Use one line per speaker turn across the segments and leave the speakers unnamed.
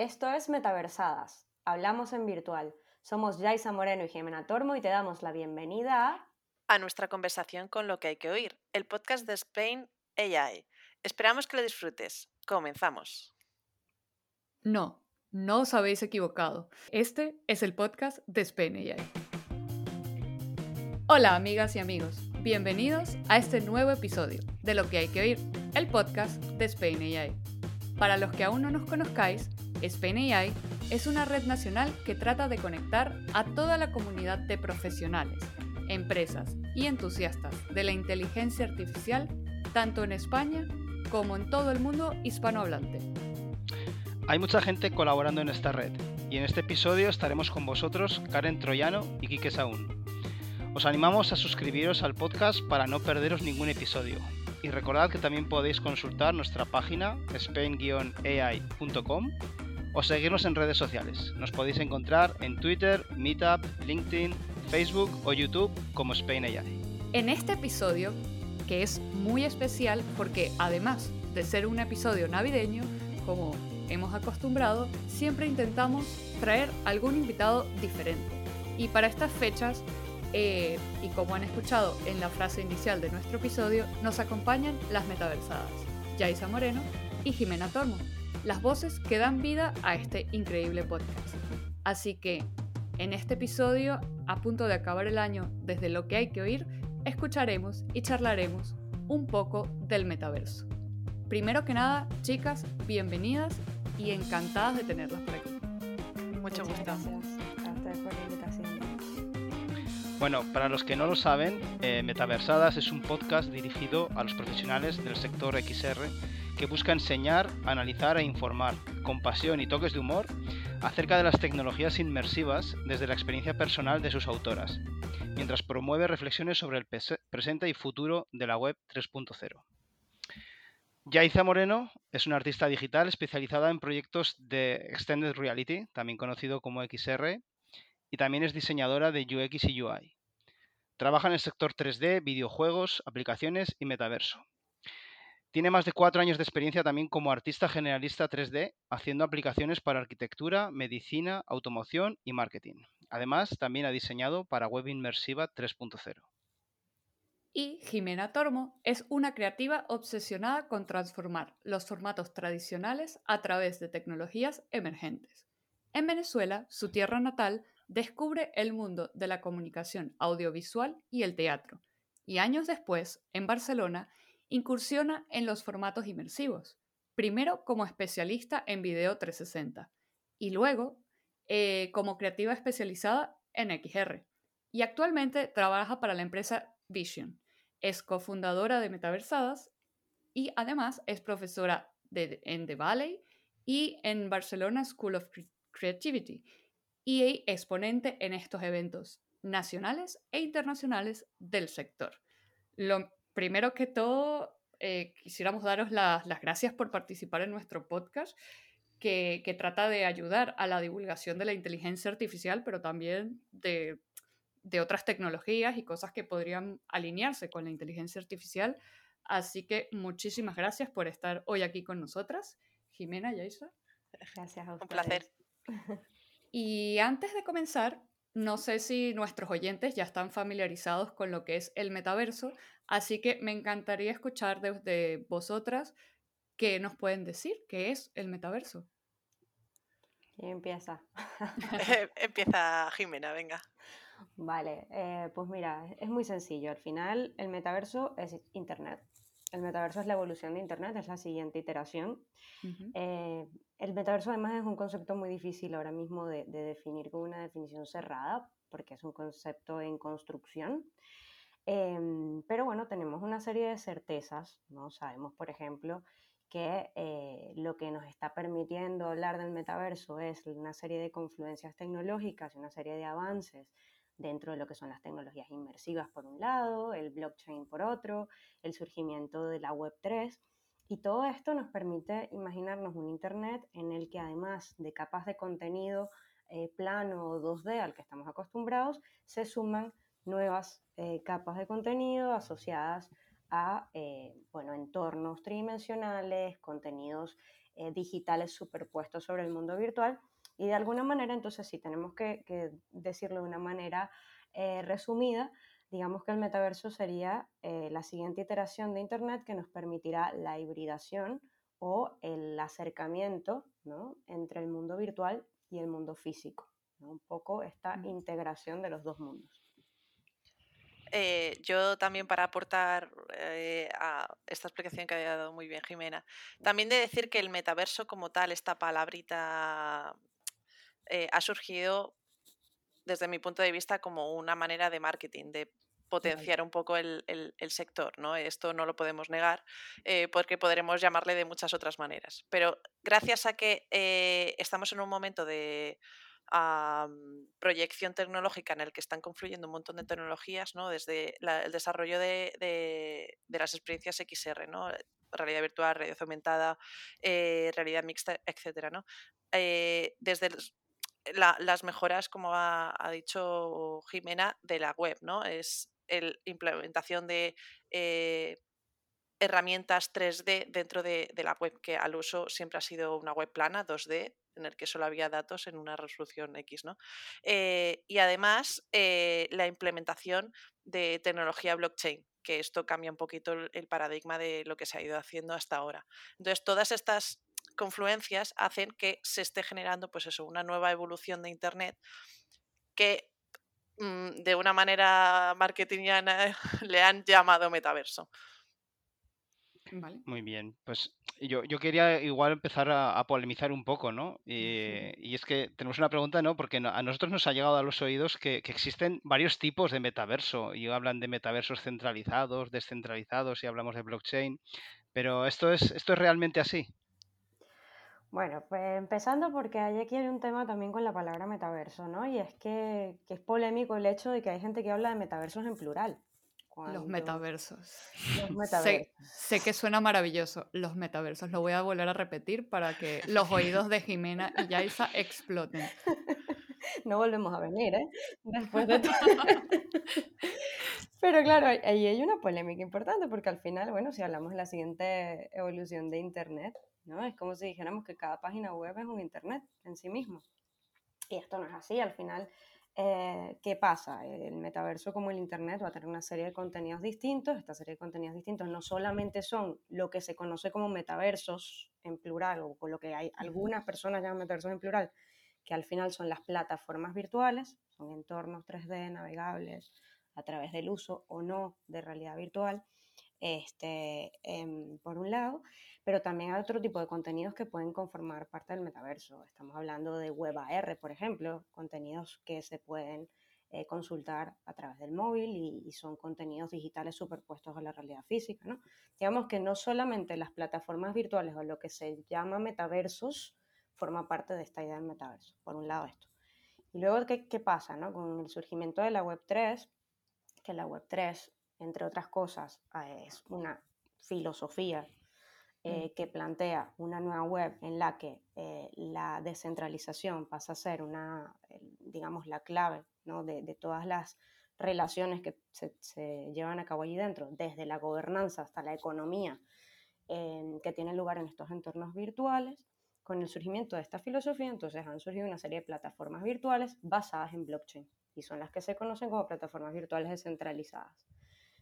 Esto es Metaversadas. Hablamos en virtual. Somos Yaisa Moreno y Jimena Tormo y te damos la bienvenida a...
a nuestra conversación con lo que hay que oír, el podcast de Spain AI. Esperamos que lo disfrutes. Comenzamos.
No, no os habéis equivocado. Este es el podcast de Spain AI. Hola amigas y amigos, bienvenidos a este nuevo episodio de Lo que hay que oír, el podcast de Spain AI. Para los que aún no nos conozcáis, Spain AI es una red nacional que trata de conectar a toda la comunidad de profesionales, empresas y entusiastas de la inteligencia artificial, tanto en España como en todo el mundo hispanohablante.
Hay mucha gente colaborando en esta red y en este episodio estaremos con vosotros Karen Troyano y Quique Saún. Os animamos a suscribiros al podcast para no perderos ningún episodio. Y recordad que también podéis consultar nuestra página spain-ai.com o seguirnos en redes sociales. Nos podéis encontrar en Twitter, Meetup, LinkedIn, Facebook o YouTube como Spain AI.
En este episodio, que es muy especial porque además de ser un episodio navideño, como hemos acostumbrado, siempre intentamos traer algún invitado diferente. Y para estas fechas, eh, y como han escuchado en la frase inicial de nuestro episodio, nos acompañan las metaversadas, Yaisa Moreno y Jimena Tormo las voces que dan vida a este increíble podcast. Así que, en este episodio, a punto de acabar el año desde lo que hay que oír, escucharemos y charlaremos un poco del metaverso. Primero que nada, chicas, bienvenidas y encantadas de tenerlas por aquí.
Mucho gusto.
Gracias
Bueno, para los que no lo saben, eh, Metaversadas es un podcast dirigido a los profesionales del sector XR que busca enseñar, analizar e informar, con pasión y toques de humor, acerca de las tecnologías inmersivas desde la experiencia personal de sus autoras, mientras promueve reflexiones sobre el presente y futuro de la web 3.0. Yaiza Moreno es una artista digital especializada en proyectos de Extended Reality, también conocido como XR, y también es diseñadora de UX y UI. Trabaja en el sector 3D, videojuegos, aplicaciones y metaverso. Tiene más de cuatro años de experiencia también como artista generalista 3D, haciendo aplicaciones para arquitectura, medicina, automoción y marketing. Además, también ha diseñado para Web Inmersiva 3.0.
Y Jimena Tormo es una creativa obsesionada con transformar los formatos tradicionales a través de tecnologías emergentes. En Venezuela, su tierra natal, descubre el mundo de la comunicación audiovisual y el teatro, y años después, en Barcelona, incursiona en los formatos inmersivos, primero como especialista en video 360 y luego eh, como creativa especializada en XR. Y actualmente trabaja para la empresa Vision. Es cofundadora de Metaversadas y además es profesora en The Valley y en Barcelona School of Cre- Creativity y exponente en estos eventos nacionales e internacionales del sector. Lo primero que todo, eh, quisiéramos daros las, las gracias por participar en nuestro podcast, que, que trata de ayudar a la divulgación de la inteligencia artificial, pero también de, de otras tecnologías y cosas que podrían alinearse con la inteligencia artificial. Así que muchísimas gracias por estar hoy aquí con nosotras. Jimena, Yaisa.
Gracias a ustedes.
Un placer.
Y antes de comenzar, no sé si nuestros oyentes ya están familiarizados con lo que es el metaverso, así que me encantaría escuchar desde vosotras qué nos pueden decir, qué es el metaverso.
¿Quién empieza?
Empieza Jimena, venga.
Vale, eh, pues mira, es muy sencillo. Al final, el metaverso es Internet. El metaverso es la evolución de Internet, es la siguiente iteración. Eh, el metaverso además es un concepto muy difícil ahora mismo de, de definir con una definición cerrada, porque es un concepto en construcción. Em, pero bueno, tenemos una serie de certezas, ¿no? Sabemos, por ejemplo, que eh, lo que nos está permitiendo hablar del metaverso es una serie de confluencias tecnológicas y una serie de avances dentro de lo que son las tecnologías inmersivas por un lado, el blockchain por otro, el surgimiento de la Web3. Y todo esto nos permite imaginarnos un Internet en el que además de capas de contenido eh, plano o 2D al que estamos acostumbrados, se suman nuevas eh, capas de contenido asociadas a eh, bueno, entornos tridimensionales, contenidos eh, digitales superpuestos sobre el mundo virtual. Y de alguna manera, entonces, si tenemos que, decirlo de una manera eh, resumida, digamos que el metaverso sería la siguiente iteración de Internet que nos permitirá la hibridación o el acercamiento entre el mundo virtual y el mundo físico. Un poco esta integración de los dos mundos.
Eh, yo también para aportar eh, a esta explicación que había dado muy bien Jimena, también de decir que el metaverso como tal, esta palabrita, eh, ha surgido desde mi punto de vista como una manera de marketing, de potenciar un poco el, sector, ¿no? Esto no lo podemos negar porque podremos llamarle de muchas otras maneras. Pero gracias a que estamos en un momento de proyección tecnológica en el que están confluyendo un montón de tecnologías, ¿no? desde el desarrollo de, las experiencias XR, ¿no? realidad virtual, realidad aumentada, eh, realidad mixta, etc. ¿no? Eh, las mejoras, como ha, dicho Jimena, de la web, ¿no? es la implementación de eh, herramientas 3D dentro de, de, la web, que al uso siempre ha sido una web plana, 2D, en el que solo había datos en una resolución X. ¿no? Eh, y además eh, la implementación de tecnología blockchain, que esto cambia un poquito el, paradigma de lo que se ha ido haciendo hasta ahora. Entonces, todas estas confluencias hacen que se esté generando pues eso, una nueva evolución de Internet que mm, de una manera marketingiana le han llamado metaverso.
Muy bien, pues yo, yo quería igual empezar a, polemizar un poco, ¿no? Eh, y es que tenemos una pregunta, ¿no? Porque a nosotros nos ha llegado a los oídos que, existen varios tipos de metaverso y hablan de metaversos centralizados, descentralizados y hablamos de blockchain, pero ¿esto es, esto es realmente así?
Bueno, pues empezando porque hay aquí hay un tema también con la palabra metaverso, ¿no? Y es que, que es polémico el hecho de que hay gente que habla de metaversos en plural.
Los metaversos. Sé, que suena maravilloso, los metaversos. Lo voy a volver a repetir para que los oídos de Jimena y Yaisa exploten.
No volvemos a venir, ¿eh? Después de todo. Pero claro, ahí hay una polémica importante porque al final, bueno, si hablamos de la siguiente evolución de Internet, ¿no? Es como si dijéramos que cada página web es un Internet en sí mismo. Y esto no es así, al final eh, ¿Qué pasa? El metaverso como el Internet va a tener una serie de contenidos distintos. Esta serie de contenidos distintos no solamente son lo que se conoce como metaversos en plural o con lo que hay algunas personas llaman metaversos en plural, que al final son las plataformas virtuales, son entornos 3D navegables a través del uso o no de realidad virtual, este, em, por un lado pero también hay otro tipo de contenidos que pueden conformar parte del metaverso. Estamos hablando de web AR, por ejemplo, contenidos que se pueden eh, consultar a través del móvil y, son contenidos digitales superpuestos a la realidad física. ¿no? Digamos que no solamente las plataformas virtuales o lo que se llama metaversos forma parte de esta idea del metaverso, por un lado esto. Y luego, ¿qué, qué pasa no? con el surgimiento de la Web 3? Que la Web 3, entre otras cosas, eh, es una filosofía Mm. Eh, que plantea una nueva web en la que eh, la descentralización pasa a ser una, digamos, la clave ¿no? de, de, todas las relaciones que se, se, llevan a cabo allí dentro, desde la gobernanza hasta la economía que tiene lugar en estos entornos virtuales. Con el surgimiento de esta filosofía, entonces han surgido una serie de plataformas virtuales basadas en blockchain y son las que se conocen como plataformas virtuales descentralizadas.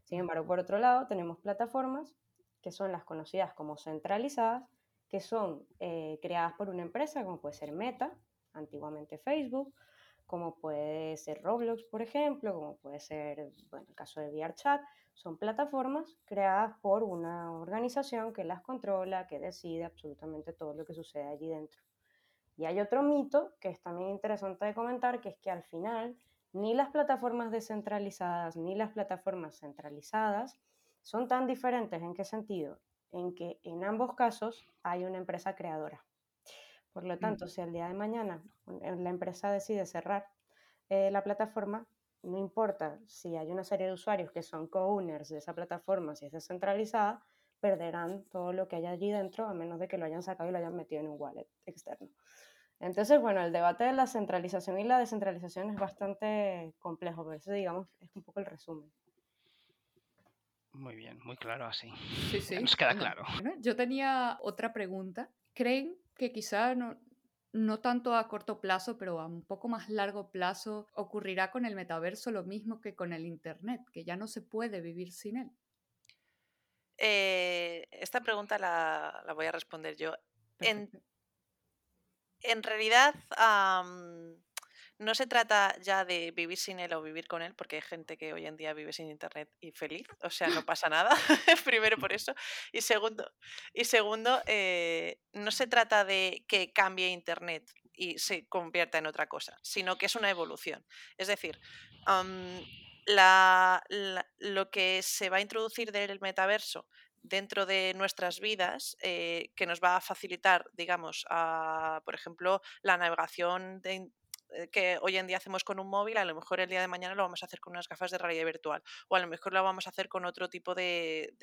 Sin embargo, por otro lado, tenemos plataformas que son las conocidas como centralizadas, que son eh, creadas por una empresa, como puede ser Meta, antiguamente Facebook, como puede ser Roblox, por ejemplo, como puede ser, bueno, el caso de VRChat, son plataformas creadas por una organización que las controla, que decide absolutamente todo lo que sucede allí dentro. Y hay otro mito que es también interesante de comentar, que es que al final ni las plataformas descentralizadas ni las plataformas centralizadas son tan diferentes en qué sentido? En que en ambos casos hay una empresa creadora. Por lo tanto, si al día de mañana eh, la empresa decide cerrar eh, la plataforma, no importa si hay una serie de usuarios que son co-owners de esa plataforma, si es descentralizada, perderán todo lo que hay allí dentro, a menos de que lo hayan sacado y lo hayan metido en un wallet externo. Entonces, bueno, el debate de la centralización y la descentralización es bastante complejo, pero eso, digamos, es un poco el resumen.
Muy bien, muy claro así.
Sí, sí.
Nos queda claro.
yo tenía otra pregunta creen que quizá no, no tanto a corto plazo, pero a un poco más largo plazo, ocurrirá con el metaverso lo mismo que con el Internet, que ya no se puede vivir sin él?
Eh, esta pregunta la, voy a responder yo. En, en, realidad, no se trata ya de vivir sin él o vivir con él, porque hay gente que hoy en día vive sin internet y feliz, o sea, no pasa nada, primero por eso. Y segundo, y segundo eh, no se trata de que cambie internet y se convierta en otra cosa, sino que es una evolución. Es decir, lo que se va a introducir del metaverso dentro de nuestras vidas eh, que nos va a facilitar, digamos, por ejemplo, la navegación de, eh, que hoy en día hacemos con un móvil, a lo mejor el día de mañana lo vamos a hacer con unas gafas de realidad virtual, o a lo mejor lo vamos a hacer con otro tipo de,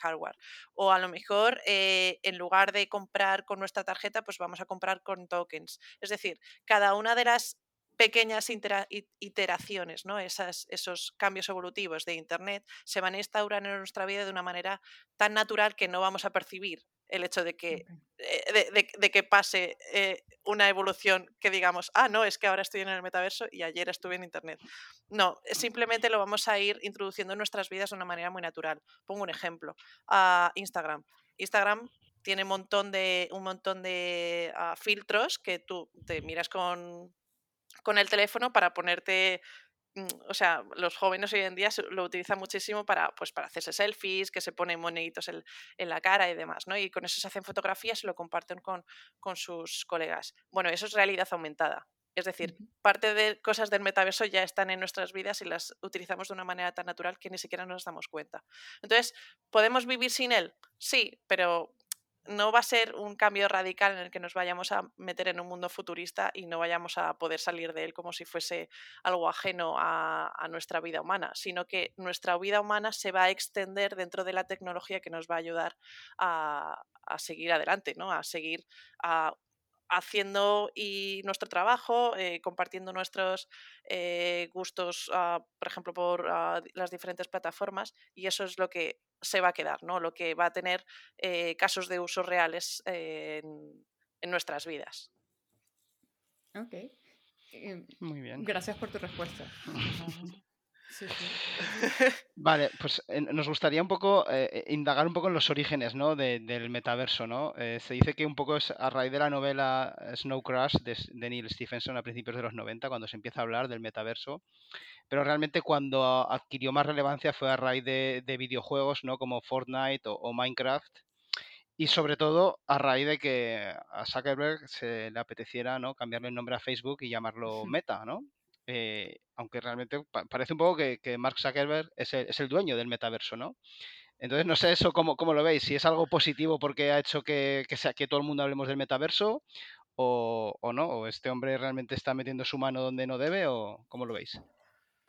hardware, o a lo mejor eh, en lugar de comprar con nuestra tarjeta, pues vamos a comprar con tokens. Es decir, cada una de las pequeñas iteraciones, ¿no? Esas, esos cambios evolutivos de Internet se van a instaurar en nuestra vida de una manera tan natural que no vamos a percibir el hecho de que, eh, de, que pase eh, una evolución que digamos, ah, no, es que ahora estoy en el metaverso y ayer estuve en Internet. No, simplemente lo vamos a ir introduciendo en nuestras vidas de una manera muy natural. Pongo un ejemplo, a Instagram. Instagram tiene un montón de, un montón de ah, filtros que tú te miras con, con el teléfono para ponerte Mm, o sea, los jóvenes hoy en día lo utilizan muchísimo para, pues, para hacerse selfies, que se ponen moneditos en, la cara y demás, ¿no? Y con eso se hacen fotografías y lo comparten con, con sus colegas. Bueno, eso es realidad aumentada. Es decir, parte de cosas del metaverso ya están en nuestras vidas y las utilizamos de una manera tan natural que ni siquiera nos damos cuenta. Entonces, ¿podemos vivir sin él? Sí, pero no va a ser un cambio radical en el que nos vayamos a meter en un mundo futurista y no vayamos a poder salir de él como si fuese algo ajeno a, nuestra vida humana, sino que nuestra vida humana se va a extender dentro de la tecnología que nos va a ayudar a, seguir adelante, ¿no? a seguir a haciendo y nuestro trabajo, eh, compartiendo nuestros eh, gustos, ah, por ejemplo, por ah, las diferentes plataformas, y eso es lo que se va a quedar, ¿no? Lo que va a tener eh, casos de uso reales en, en, nuestras vidas.
Ok.
Muy bien.
Gracias por tu respuesta.
Vale, pues nos gustaría un poco eh, eh, indagar un poco en los orígenes ¿no? del metaverso. ¿no? Eh, se dice que un poco es a raíz de la novela Snow Crash de, Neil Stephenson a principios de los 90, cuando se empieza a hablar del metaverso. Pero realmente cuando adquirió más relevancia fue a raíz de, videojuegos ¿no? como Fortnite o, Minecraft. Y sobre todo a raíz de que a Zuckerberg se le apeteciera ¿no? cambiarle el nombre a Facebook y llamarlo Meta, ¿no? Eh, aunque realmente parece un poco que, Mark Zuckerberg es el, dueño del metaverso, ¿no? Entonces, no sé eso cómo, cómo lo veis, si es algo positivo porque ha hecho que, sea, que todo el mundo hablemos del metaverso o, no, o este hombre realmente está metiendo su mano donde no debe o cómo lo veis.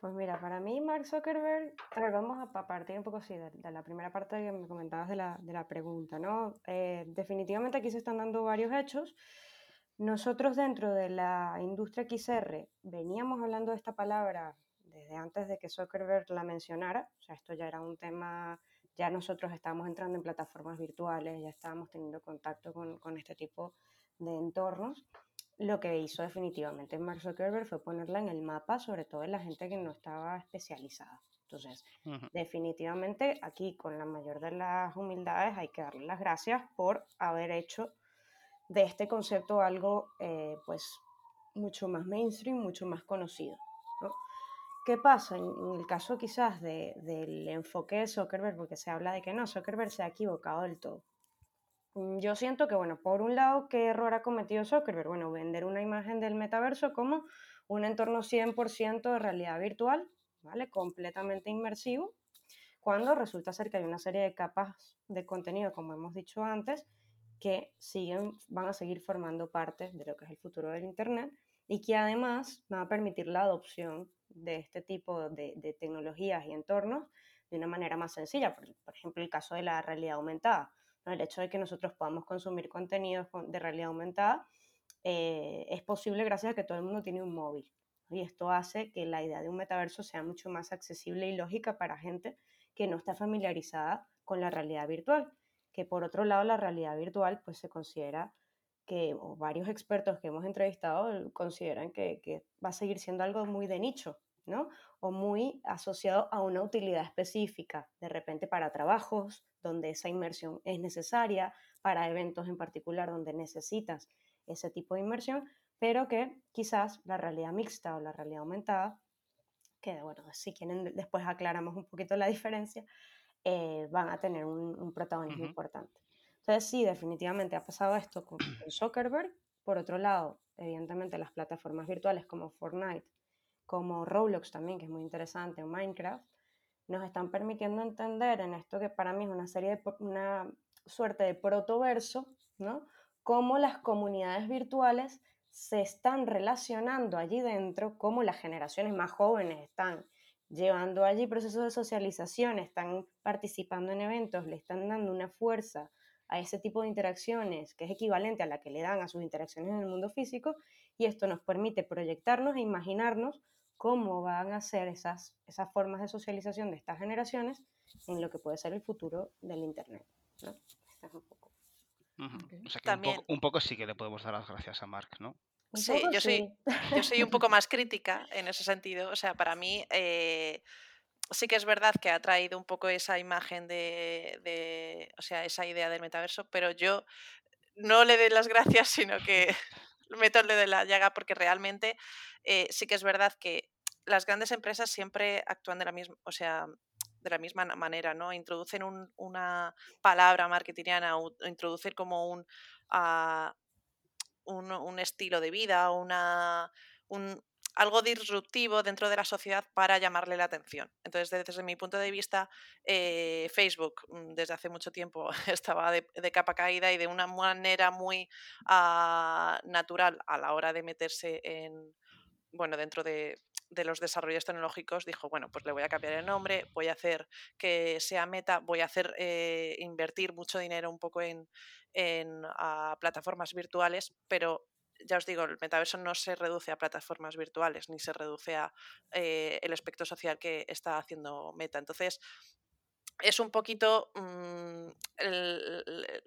Pues mira, para mí Mark Zuckerberg, a ver, vamos a partir un poco así de, la primera parte que me comentabas de la, de la pregunta, ¿no? Eh, definitivamente aquí se están dando varios hechos nosotros dentro de la industria XR veníamos hablando de esta palabra desde antes de que Zuckerberg la mencionara, o sea, esto ya era un tema, ya nosotros estábamos entrando en plataformas virtuales, ya estábamos teniendo contacto con, con este tipo de entornos. Lo que hizo definitivamente Mark Zuckerberg fue ponerla en el mapa, sobre todo en la gente que no estaba especializada. Entonces, definitivamente aquí con la mayor de las humildades hay que darle las gracias por haber hecho de este concepto algo eh, pues mucho más mainstream, mucho más conocido. ¿Qué pasa en, el caso quizás del enfoque de Zuckerberg? Porque se habla de que no, Zuckerberg se ha equivocado del todo. Mm, yo siento que, bueno, por un lado, ¿qué error ha cometido Zuckerberg? Bueno, vender una imagen del metaverso como un entorno 100% de realidad virtual, ¿vale? Completamente inmersivo, cuando resulta ser que hay una serie de capas de contenido, como hemos dicho antes, que siguen, van a seguir formando parte de lo que es el futuro del Internet y que además van a permitir la adopción de este tipo de, tecnologías y entornos de una manera más sencilla. Por, ejemplo, el caso de la realidad aumentada. El hecho de que nosotros podamos consumir contenidos de realidad aumentada eh, es posible gracias a que todo el mundo tiene un móvil. Y esto hace que la idea de un metaverso sea mucho más accesible y lógica para gente que no está familiarizada con la realidad virtual que por otro lado la realidad virtual pues se considera que varios expertos que hemos entrevistado consideran que, que va a seguir siendo algo muy de nicho, ¿no? O muy asociado a una utilidad específica, de repente para trabajos donde esa inmersión es necesaria, para eventos en particular donde necesitas ese tipo de inmersión, pero que quizás la realidad mixta o la realidad aumentada, que bueno, si quieren después aclaramos un poquito la diferencia, eh, van a tener un, protagonismo importante. Entonces sí, definitivamente ha pasado esto con, Zuckerberg. Por otro lado, evidentemente las plataformas virtuales como Fortnite, como Roblox también, que es muy interesante, o Minecraft, nos están permitiendo entender en esto que para mí es una serie de, una suerte de protoverso, ¿no? Cómo las comunidades virtuales se están relacionando allí dentro, cómo las generaciones más jóvenes están llevando allí procesos de socialización, están participando en eventos, le están dando una fuerza a ese tipo de interacciones que es equivalente a la que le dan a sus interacciones en el mundo físico y esto nos permite proyectarnos e imaginarnos cómo van a ser esas, esas formas de socialización de estas generaciones en lo que puede ser el futuro del Internet. ¿no? Este es un poco.
O sea que un, poco, un, poco, sí que le podemos dar las gracias a Mark, ¿no?
Sí, yo soy, yo soy un poco más crítica en ese sentido. O sea, para mí eh, sí que es verdad que ha traído un poco esa imagen de, o sea, esa idea del metaverso, pero yo no le doy las gracias, sino que meto el de la llaga porque realmente eh, sí que es verdad que las grandes empresas siempre actúan de la misma, o sea, de la misma manera, ¿no? Introducen una palabra marketingiana o introducen como un, ah, un, estilo de vida, una, un, algo disruptivo dentro de la sociedad para llamarle la atención. Entonces, desde, mi punto de vista, eh, Facebook mm, desde hace mucho tiempo estaba de, capa caída y de una manera muy ah, natural a la hora de meterse en, bueno, dentro de, los desarrollos tecnológicos, dijo, bueno, pues le voy a cambiar el nombre, voy a hacer que sea meta, voy a hacer eh, invertir mucho dinero un poco en, en ah, plataformas virtuales, pero ya os digo, el metaverso no se reduce a plataformas virtuales ni se reduce a eh, el aspecto social que está haciendo Meta. Entonces, es un poquito mm, el,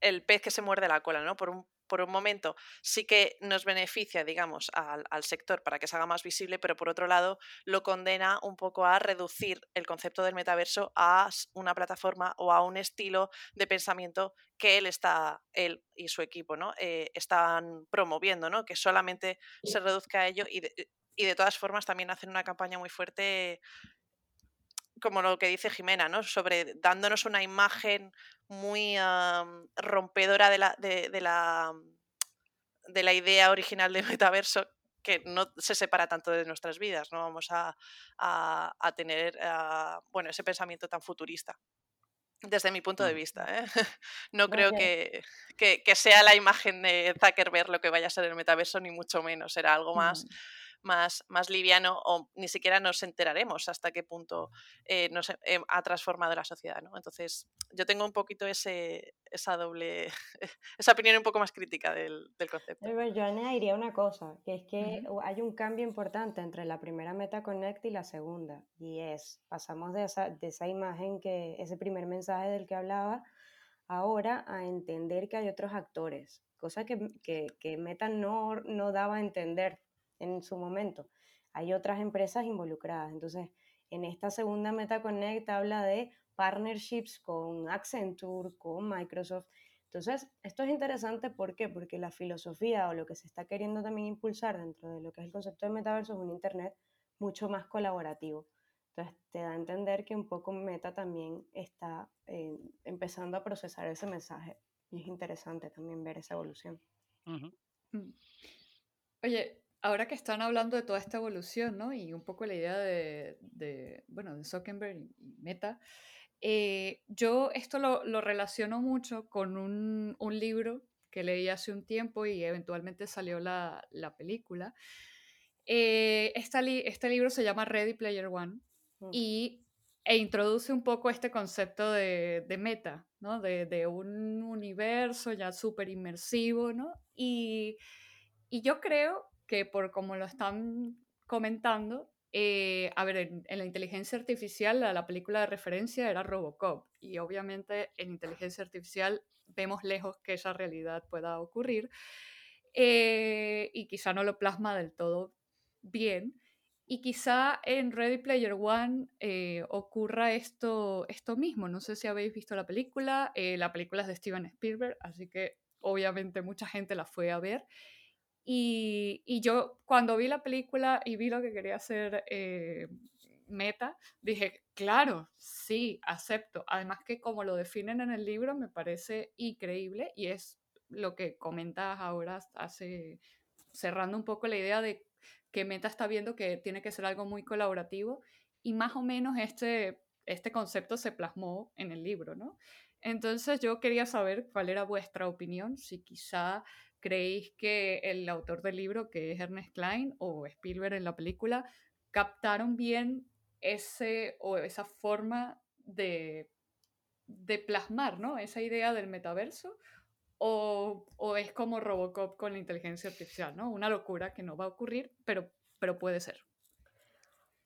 el, pez que se muerde la cola, ¿no? Por un, por un momento sí que nos beneficia, digamos, al, sector para que se haga más visible, pero por otro lado lo condena un poco a reducir el concepto del metaverso a una plataforma o a un estilo de pensamiento que él está, él y su equipo, ¿no? Eh, están promoviendo, ¿no? Que solamente se reduzca a ello y de, y de todas formas también hacen una campaña muy fuerte como lo que dice Jimena, ¿no? Sobre dándonos una imagen muy rompedora de la, de, la, de la idea original del metaverso que no se separa tanto de nuestras vidas, no vamos a, a, tener bueno, ese pensamiento tan futurista. Desde mi punto de mm. vista, ¿eh? no creo que, que, que, sea la imagen de Zuckerberg lo que vaya a ser el metaverso, ni mucho menos. Será algo más mm más, más liviano o ni siquiera nos enteraremos hasta qué punto eh, nos eh, ha transformado la sociedad. ¿no? Entonces, yo tengo un poquito ese, esa doble, esa opinión un poco más crítica del, del concepto.
Yo añadiría una cosa, que es que hay un cambio importante entre la primera Meta Connect y la segunda, y es, pasamos de esa, de esa imagen, que ese primer mensaje del que hablaba, ahora a entender que hay otros actores, cosa que, que, que Meta no, no daba a entender en su momento. Hay otras empresas involucradas. Entonces, en esta segunda MetaConnect habla de partnerships con Accenture, con Microsoft. Entonces, esto es interesante, ¿por qué? Porque la filosofía o lo que se está queriendo también impulsar dentro de lo que es el concepto de metaverso es un Internet mucho más colaborativo. Entonces, te da a entender que un poco Meta también está eh, empezando a procesar ese mensaje. Y es interesante también ver esa evolución.
Mm. Oye, ahora que están hablando de toda esta evolución, ¿no? Y un poco la idea de, de bueno, de Zuckerberg y Meta, eh, yo esto lo, lo, relaciono mucho con un, un, libro que leí hace un tiempo y eventualmente salió la, la película. Eh, este libro se llama Ready Player One mm. y, e introduce un poco este concepto de, de meta, ¿no? De, de, un universo ya súper inmersivo, ¿no? Y, y yo creo que por como lo están comentando, eh, a ver, en, la inteligencia artificial la, la, película de referencia era Robocop y obviamente en inteligencia artificial vemos lejos que esa realidad pueda ocurrir. Eh, y quizá no lo plasma del todo bien. Y quizá en Ready Player One eh, ocurra esto, esto mismo. No sé si habéis visto la película. Eh, la película es de Steven Spielberg, así que obviamente mucha gente la fue a ver. Y, yo cuando vi la película y vi lo que quería hacer eh, Meta, dije, claro, sí, acepto. Además que como lo definen en el libro me parece increíble y es lo que comentas ahora cerrando un poco la idea de que Meta está viendo que tiene que ser algo muy colaborativo y más o menos este, este concepto se plasmó en el libro, ¿no? Entonces yo quería saber cuál era vuestra opinión, si quizá creéis que el autor del libro, que es Ernest Klein o Spielberg en la película, captaron bien ese o esa forma de, de plasmar, ¿no? Esa idea del metaverso o, o, es como Robocop con la inteligencia artificial, ¿no? Una locura que no va a ocurrir, pero, pero puede ser.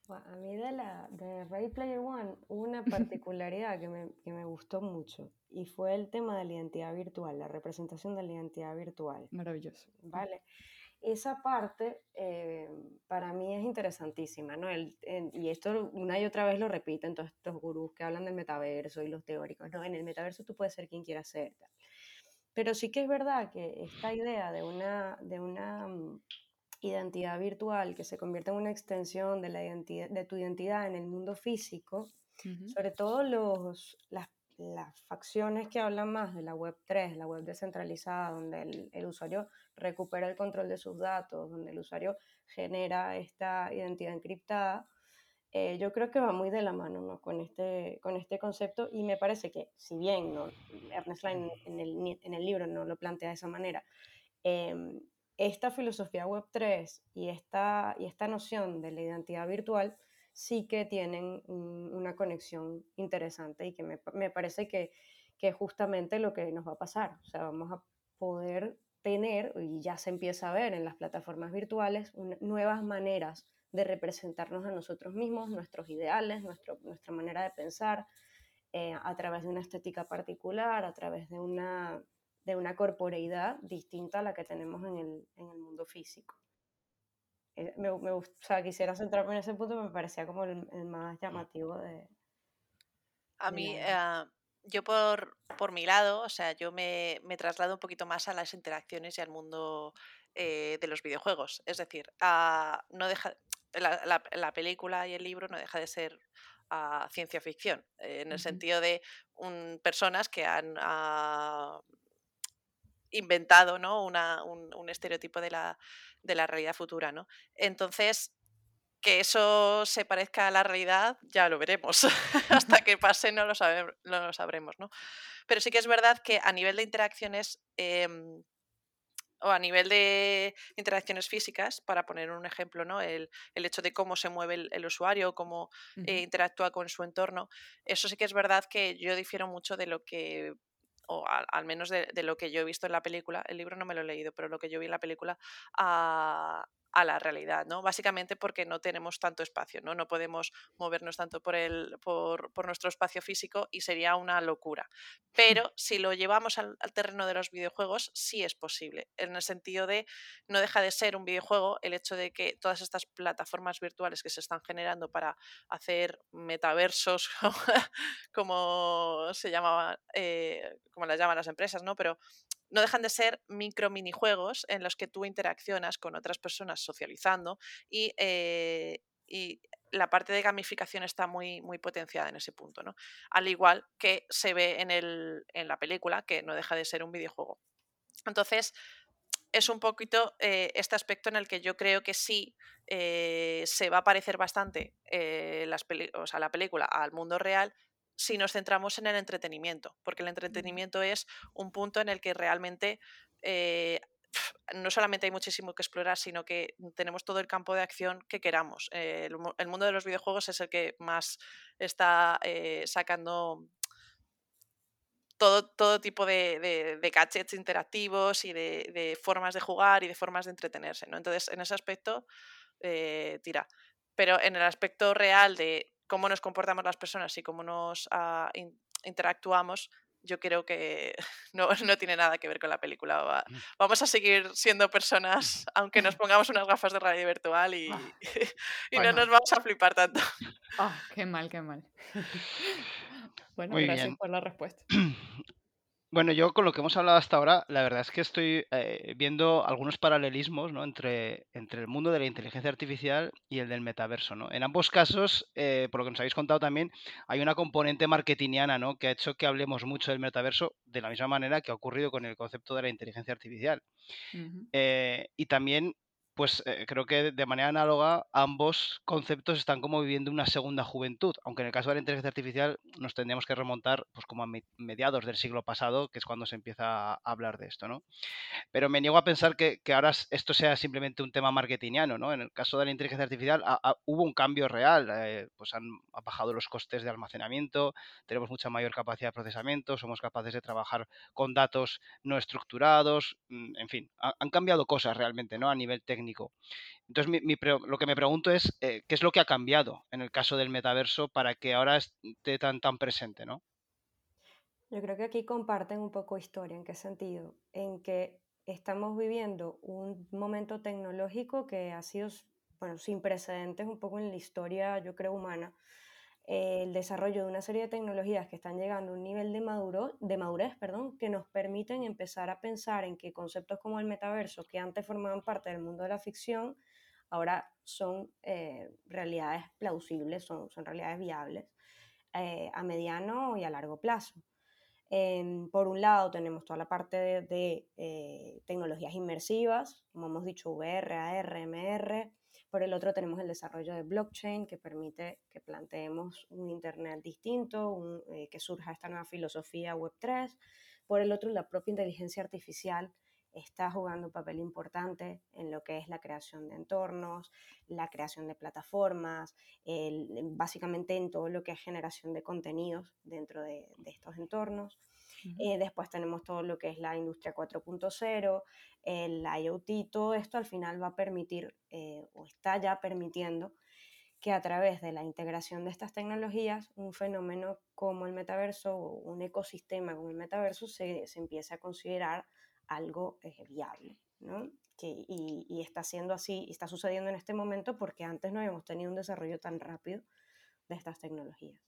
A mí de, la, de Ready Player One una particularidad que me, que me, gustó mucho y fue el tema de la identidad virtual, la representación de la identidad virtual.
Maravilloso.
Vale. Esa parte eh, para mí es interesantísima, ¿no? El, y esto una y otra vez lo repiten todos estos gurús que hablan del metaverso y los teóricos, ¿no? En el metaverso tú puedes ser quien quieras ser. Pero sí que es verdad que esta idea de una, de una mm, identidad virtual que se convierte en una extensión de, la identidad, de tu identidad en el mundo físico, sobre todo los, las, las, facciones que hablan más de la web 3, la web descentralizada, donde el, el, usuario recupera el control de sus datos, donde el usuario genera esta identidad encriptada, eh, yo creo que va muy de la mano ¿no? con, este, con este concepto y me parece que, si bien ¿no? Ernest Klein en el, en el libro no lo plantea de esa manera, eh, esta filosofía Web3 y esta, y esta noción de la identidad virtual sí que tienen un, una conexión interesante y que me, me parece que, que es justamente lo que nos va a pasar. O sea, vamos a poder tener, y ya se empieza a ver en las plataformas virtuales, nuevas maneras de representarnos a nosotros mismos, nuestros ideales, nuestro, nuestra manera de pensar, eh, a través de una estética particular, a través de una, de una corporeidad distinta a la que tenemos en el, en el mundo físico. Eh, me, me o sea, quisiera centrarme en ese punto, me parecía como el, el más llamativo de...
A de mí, uh, yo por, por mi lado, o sea, yo me, me traslado un poquito más a las interacciones y al mundo eh, de los videojuegos. Es decir, uh, no deja, la, la, la, película y el libro no deja de ser uh, ciencia ficción, eh, en el uh -huh. sentido de un, personas que han uh, inventado ¿no? Una, un, un, estereotipo de la, de la realidad futura. ¿no? Entonces, que eso se parezca a la realidad, ya lo veremos. Hasta que pase no lo, sabe, no lo sabremos. ¿no? Pero sí que es verdad que a nivel de interacciones... Eh, o a nivel de interacciones físicas, para poner un ejemplo, ¿no? el, el hecho de cómo se mueve el, el usuario, cómo uh -huh. eh, interactúa con su entorno, eso sí que es verdad que yo difiero mucho de lo que o al, al menos de, de, lo que yo he visto en la película, el libro no me lo he leído, pero lo que yo vi en la película, a, a la realidad, ¿no? Básicamente porque no tenemos tanto espacio, ¿no? No podemos movernos tanto por, el, por, por nuestro espacio físico y sería una locura. Pero si lo llevamos al, al, terreno de los videojuegos, sí es posible, en el sentido de no deja de ser un videojuego el hecho de que todas estas plataformas virtuales que se están generando para hacer metaversos, como se llama, eh, como las llaman las empresas, ¿no? Pero no dejan de ser micro minijuegos en los que tú interaccionas con otras personas socializando y, eh, y la parte de gamificación está muy, muy potenciada en ese punto, ¿no? Al igual que se ve en, el, en la película, que no deja de ser un videojuego. Entonces, es un poquito eh, este aspecto en el que yo creo que sí eh, se va a parecer bastante eh, las o sea, la película al mundo real, si nos centramos en el entretenimiento, porque el entretenimiento es un punto en el que realmente eh, no solamente hay muchísimo que explorar, sino que tenemos todo el campo de acción que queramos. Eh, el, el, mundo de los videojuegos es el que más está eh, sacando todo, todo tipo de, de, de, gadgets interactivos y de, de, formas de jugar y de formas de entretenerse. ¿no? Entonces, en ese aspecto, eh, tira. Pero en el aspecto real de cómo nos comportamos las personas y cómo nos uh, in, interactuamos, yo creo que no, no, tiene nada que ver con la película. vamos a seguir siendo personas, aunque nos pongamos unas gafas de realidad virtual y, ah, y no nos vamos a flipar tanto.
Oh, qué mal, qué mal. Bueno, gracias por la respuesta.
Bueno, yo con lo que hemos hablado hasta ahora, la verdad es que estoy eh, viendo algunos paralelismos ¿no? entre, entre el mundo de la inteligencia artificial y el del metaverso. ¿no? En ambos casos, eh, por lo que nos habéis contado también, hay una componente marketingiana ¿no? que ha hecho que hablemos mucho del metaverso de la misma manera que ha ocurrido con el concepto de la inteligencia artificial. Eh, y también pues eh, creo que de manera análoga ambos conceptos están como viviendo una segunda juventud, aunque en el caso de la inteligencia artificial nos tendríamos que remontar pues como a mediados del siglo pasado, que es cuando se empieza a hablar de esto, ¿no? Pero me niego a pensar que, ahora esto sea simplemente un tema marketingiano, ¿no? En el caso de la inteligencia artificial hubo un cambio real, eh, pues han, bajado los costes de almacenamiento, tenemos mucha mayor capacidad de procesamiento, somos capaces de trabajar con datos no estructurados, mm, en fin, han cambiado cosas realmente, ¿no? A nivel técnico entonces, lo que me pregunto es, eh, ¿qué es lo que ha cambiado en el caso del metaverso para que ahora esté tan, tan presente, ¿no?
Yo creo que aquí comparten un poco historia. ¿En qué sentido? En que estamos viviendo un momento tecnológico que ha sido, bueno, sin precedentes un poco en la historia, yo creo, humana, el desarrollo de una serie de tecnologías que están llegando a un nivel de, maduro, de madurez perdón, que nos permiten empezar a pensar en que conceptos como el metaverso, que antes formaban parte del mundo de la ficción, ahora son eh, realidades plausibles, son, son realidades viables eh, a mediano y a largo plazo. por un lado tenemos toda la parte de, eh, tecnologías inmersivas, como hemos dicho, VR, AR, MR, por el otro tenemos el desarrollo de blockchain que permite que planteemos un Internet distinto, eh, que surja esta nueva filosofía Web3. Por el otro, la propia inteligencia artificial está jugando un papel importante en lo que es la creación de entornos, la creación de plataformas, básicamente en todo lo que es generación de contenidos dentro de estos entornos. Eh, después tenemos todo lo que es la industria 4.0, el IoT, todo esto al final va a permitir eh, o está ya permitiendo que a través de la integración de estas tecnologías, un fenómeno como el metaverso o un ecosistema como el metaverso se, se empiece a considerar algo eh, viable. ¿no? Que, y, y, está siendo así, y está sucediendo en este momento porque antes no habíamos tenido un desarrollo tan rápido de estas tecnologías.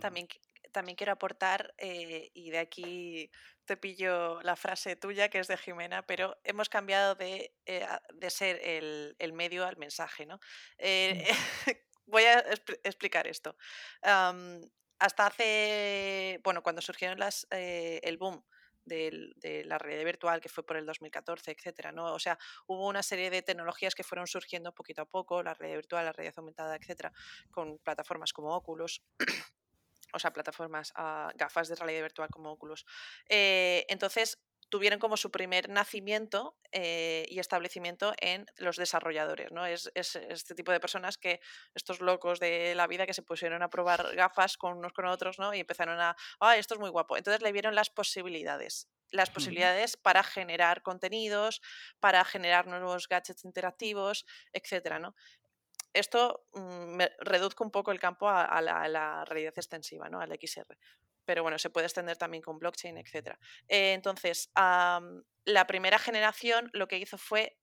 También también quiero aportar, eh, y de aquí te pillo la frase tuya, que es de Jimena, pero hemos cambiado de, eh, de ser el, el, medio al mensaje. ¿no? Eh, voy a explicar esto. hasta hace, bueno, cuando surgieron las, el boom de, de, la realidad virtual, que fue por el 2014, etcétera, ¿no? O sea, hubo una serie de tecnologías que fueron surgiendo poquito a poco, la realidad virtual, la realidad aumentada, etcétera, con plataformas como Oculus o sea, plataformas, uh, gafas de realidad virtual como Oculus. Eh, entonces, tuvieron como su primer nacimiento eh, y establecimiento en los desarrolladores, ¿no? Es, es, este tipo de personas que, estos locos de la vida que se pusieron a probar gafas con unos con otros, ¿no? Y empezaron a, ah, esto es muy guapo. Entonces le vieron las posibilidades las posibilidades para generar contenidos, para generar nuevos gadgets interactivos, etcétera, ¿no? Esto mm, me reduzco un poco el campo a, la, realidad extensiva, ¿no? al XR. Pero bueno, se puede extender también con blockchain, etc. Eh, entonces, la primera generación lo que hizo fue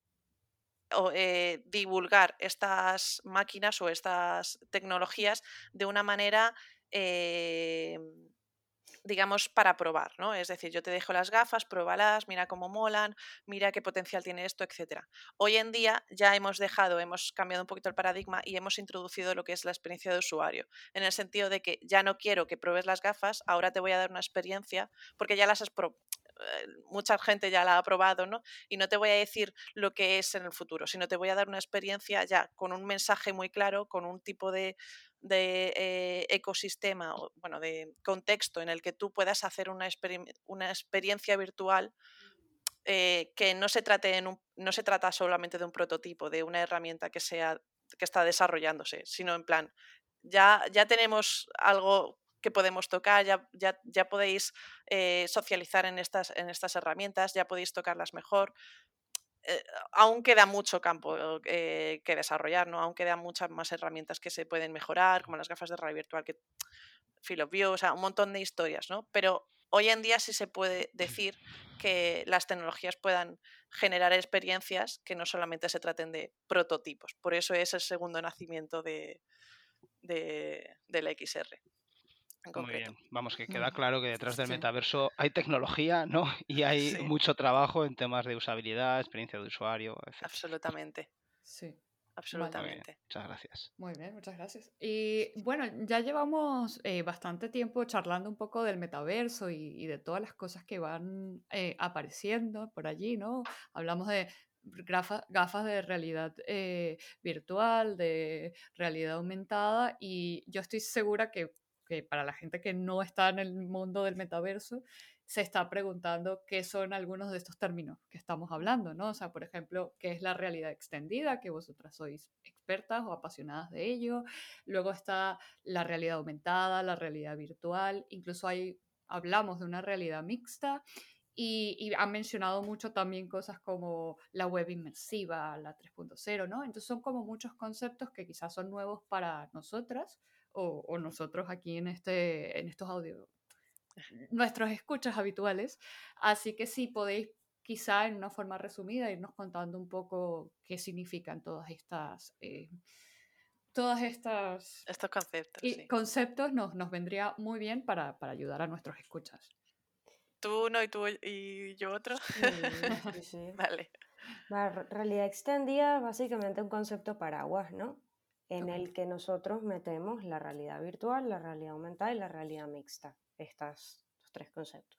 eh, divulgar estas máquinas o estas tecnologías de una manera eh, digamos, para probar, ¿no? Es decir, yo te dejo las gafas, pruébalas, mira cómo molan, mira qué potencial tiene esto, etc. Hoy en día ya hemos dejado, hemos cambiado un poquito el paradigma y hemos introducido lo que es la experiencia de usuario, en el sentido de que ya no quiero que pruebes las gafas, ahora te voy a dar una experiencia, porque ya las has probado eh, mucha gente ya la ha probado, ¿no? Y no te voy a decir lo que es en el futuro, sino te voy a dar una experiencia ya con un mensaje muy claro, con un tipo de, de eh, ecosistema, o, bueno, de contexto en el que tú puedas hacer una, una experiencia virtual eh, que no se, trate en un, no se trata solamente de un prototipo, de una herramienta que, sea, que está desarrollándose, sino en plan, ya, ya tenemos algo que podemos tocar, ya, ya, ya podéis eh, socializar en estas, en estas herramientas, ya podéis tocarlas mejor. Eh, aún queda mucho campo eh, que desarrollar, ¿no? Aún quedan muchas más herramientas que se pueden mejorar, como las gafas de realidad virtual, que Field of View, o sea, un montón de historias, ¿no? Pero hoy en día sí se puede decir que las tecnologías puedan generar experiencias que no solamente se traten de prototipos. Por eso es el segundo nacimiento de, de, del XR.
Muy bien, vamos, que queda claro que detrás del metaverso hay tecnología, ¿no? Y hay mucho trabajo en temas de usabilidad, experiencia de usuario, etc.
Absolutamente.
Sí.
Absolutamente.
Muchas gracias.
Muy bien, muchas gracias. Y bueno, ya llevamos eh, bastante tiempo charlando un poco del metaverso y, de todas las cosas que van eh, apareciendo por allí, ¿no? Hablamos de gafas, de realidad eh, virtual, de realidad aumentada y yo estoy segura que, que para la gente que no está en el mundo del metaverso, se está preguntando qué son algunos de estos términos que estamos hablando, ¿no? O sea, por ejemplo, qué es la realidad extendida, que vosotras sois expertas o apasionadas de ello. Luego está la realidad aumentada, la realidad virtual, incluso hay, hablamos de una realidad mixta y, y han mencionado mucho también cosas como la web inmersiva, la 3.0, ¿no? Entonces son como muchos conceptos que quizás son nuevos para nosotras o, o nosotros aquí en, este, en estos audios nuestros escuchas habituales. Así que sí, podéis quizá en una forma resumida irnos contando un poco qué significan todas estas... Eh, todas estas...
Estos conceptos.
Y conceptos nos, nos vendría muy bien para, para ayudar a nuestros escuchas.
Tú uno y tú y yo otro.
Sí, sí, vale. La realidad extendida, básicamente un concepto paraguas, ¿no? En el que nosotros metemos la realidad virtual, la realidad aumentada y la realidad mixta estos tres conceptos.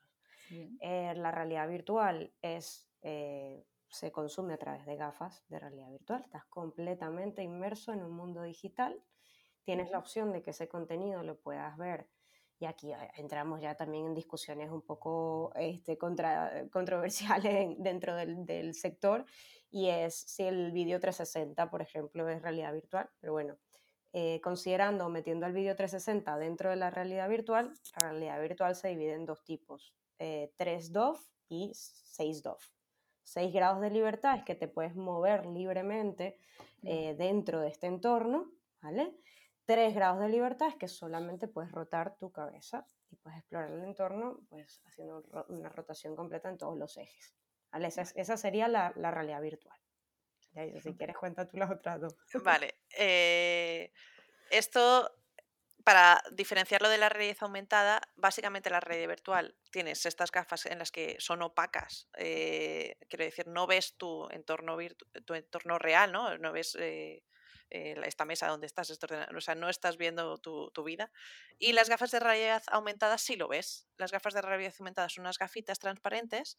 Eh, la realidad virtual es, eh, se consume a través de gafas de realidad virtual. Estás completamente inmerso en un mundo digital. Tienes la opción de que ese contenido lo puedas ver. Y aquí eh, entramos ya también en discusiones un poco este, contra, controversiales dentro del, del sector. Y es si el vídeo 360, por ejemplo, es realidad virtual. Pero bueno, eh, considerando o metiendo el vídeo 360 dentro de la realidad virtual, la realidad virtual se divide en dos tipos, eh, 3 DOF y 6 DOF. 6 grados de libertad es que te puedes mover libremente eh, dentro de este entorno, ¿vale? 3 grados de libertad es que solamente puedes rotar tu cabeza y puedes explorar el entorno pues, haciendo una rotación completa en todos los ejes. ¿vale? Esa, sería la, la realidad virtual si quieres, cuenta tú las otras dos.
Vale. Eh, esto, para diferenciarlo de la realidad aumentada, básicamente la realidad virtual tienes estas gafas en las que son opacas. Eh, quiero decir, no ves tu entorno, tu entorno real, ¿no? No ves eh, eh, esta mesa donde estás, o sea, no estás viendo tu, vida. Y las gafas de realidad aumentada sí lo ves. Las gafas de realidad aumentada son unas gafitas transparentes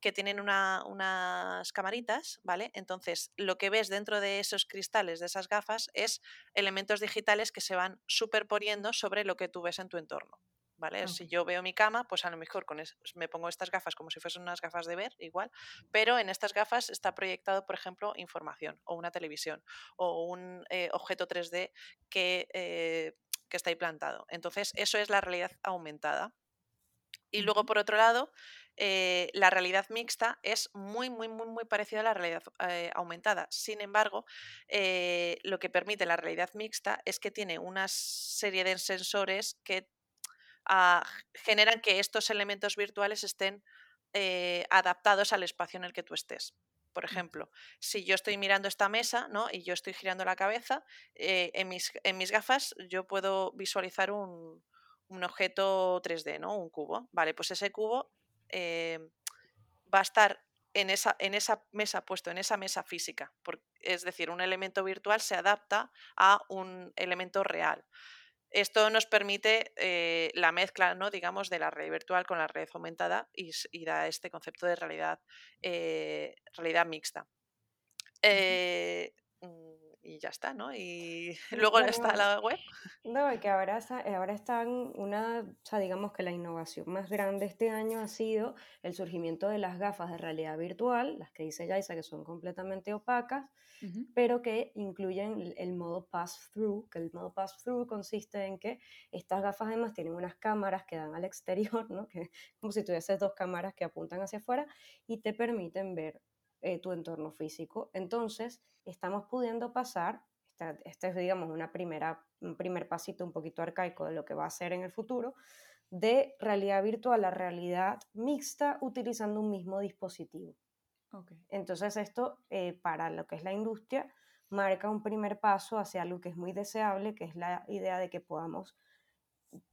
que tienen unas camaritas, ¿vale? Entonces, lo que ves dentro de esos cristales, de esas gafas, es elementos digitales que se van superponiendo sobre lo que tú ves en tu entorno. ¿Vale? Si yo veo mi cama, pues a lo mejor con me pongo estas gafas como si fuesen unas gafas de ver, igual, pero en estas gafas está proyectado, por ejemplo, información o una televisión o un eh, objeto 3D que, eh, que está implantado. Entonces, eso es la realidad aumentada. Y luego, por otro lado, eh, la realidad mixta es muy, muy, muy, muy parecida a la realidad aumentada. Sin embargo, lo que permite la realidad mixta es que tiene una serie de sensores que generan que estos elementos virtuales estén eh, adaptados al espacio en el que tú estés. Por ejemplo, si yo estoy mirando esta mesa ¿no? y yo estoy girando la cabeza, eh, en, mis, en, mis, gafas yo puedo visualizar un, un, objeto 3D, ¿no? un cubo. Vale, pues ese cubo eh, va a estar en esa, en esa, mesa, puesto en esa mesa física. es decir, un elemento virtual se adapta a un elemento real. Esto nos permite eh, la mezcla, ¿no? digamos, de la red virtual con la red aumentada y, da este concepto de realidad, eh, realidad mixta. Y ya está, ¿no? Y luego está la web.
No, que ahora, ahora están una, o sea, digamos que la innovación más grande este año ha sido el surgimiento de las gafas de realidad virtual, las que dice Yaisa que son completamente opacas, pero que incluyen el, modo pass-through, que el modo pass-through consiste en que estas gafas además tienen unas cámaras que dan al exterior, ¿no? Que como si tuvieses dos cámaras que apuntan hacia afuera y te permiten ver eh, tu entorno físico. Entonces, estamos pudiendo pasar, este es, digamos, una primera, un primer pasito un poquito arcaico de lo que va a ser en el futuro, de realidad virtual a realidad mixta utilizando un mismo dispositivo. Entonces esto eh, para lo que es la industria marca un primer paso hacia algo que es muy deseable, que es la idea de que podamos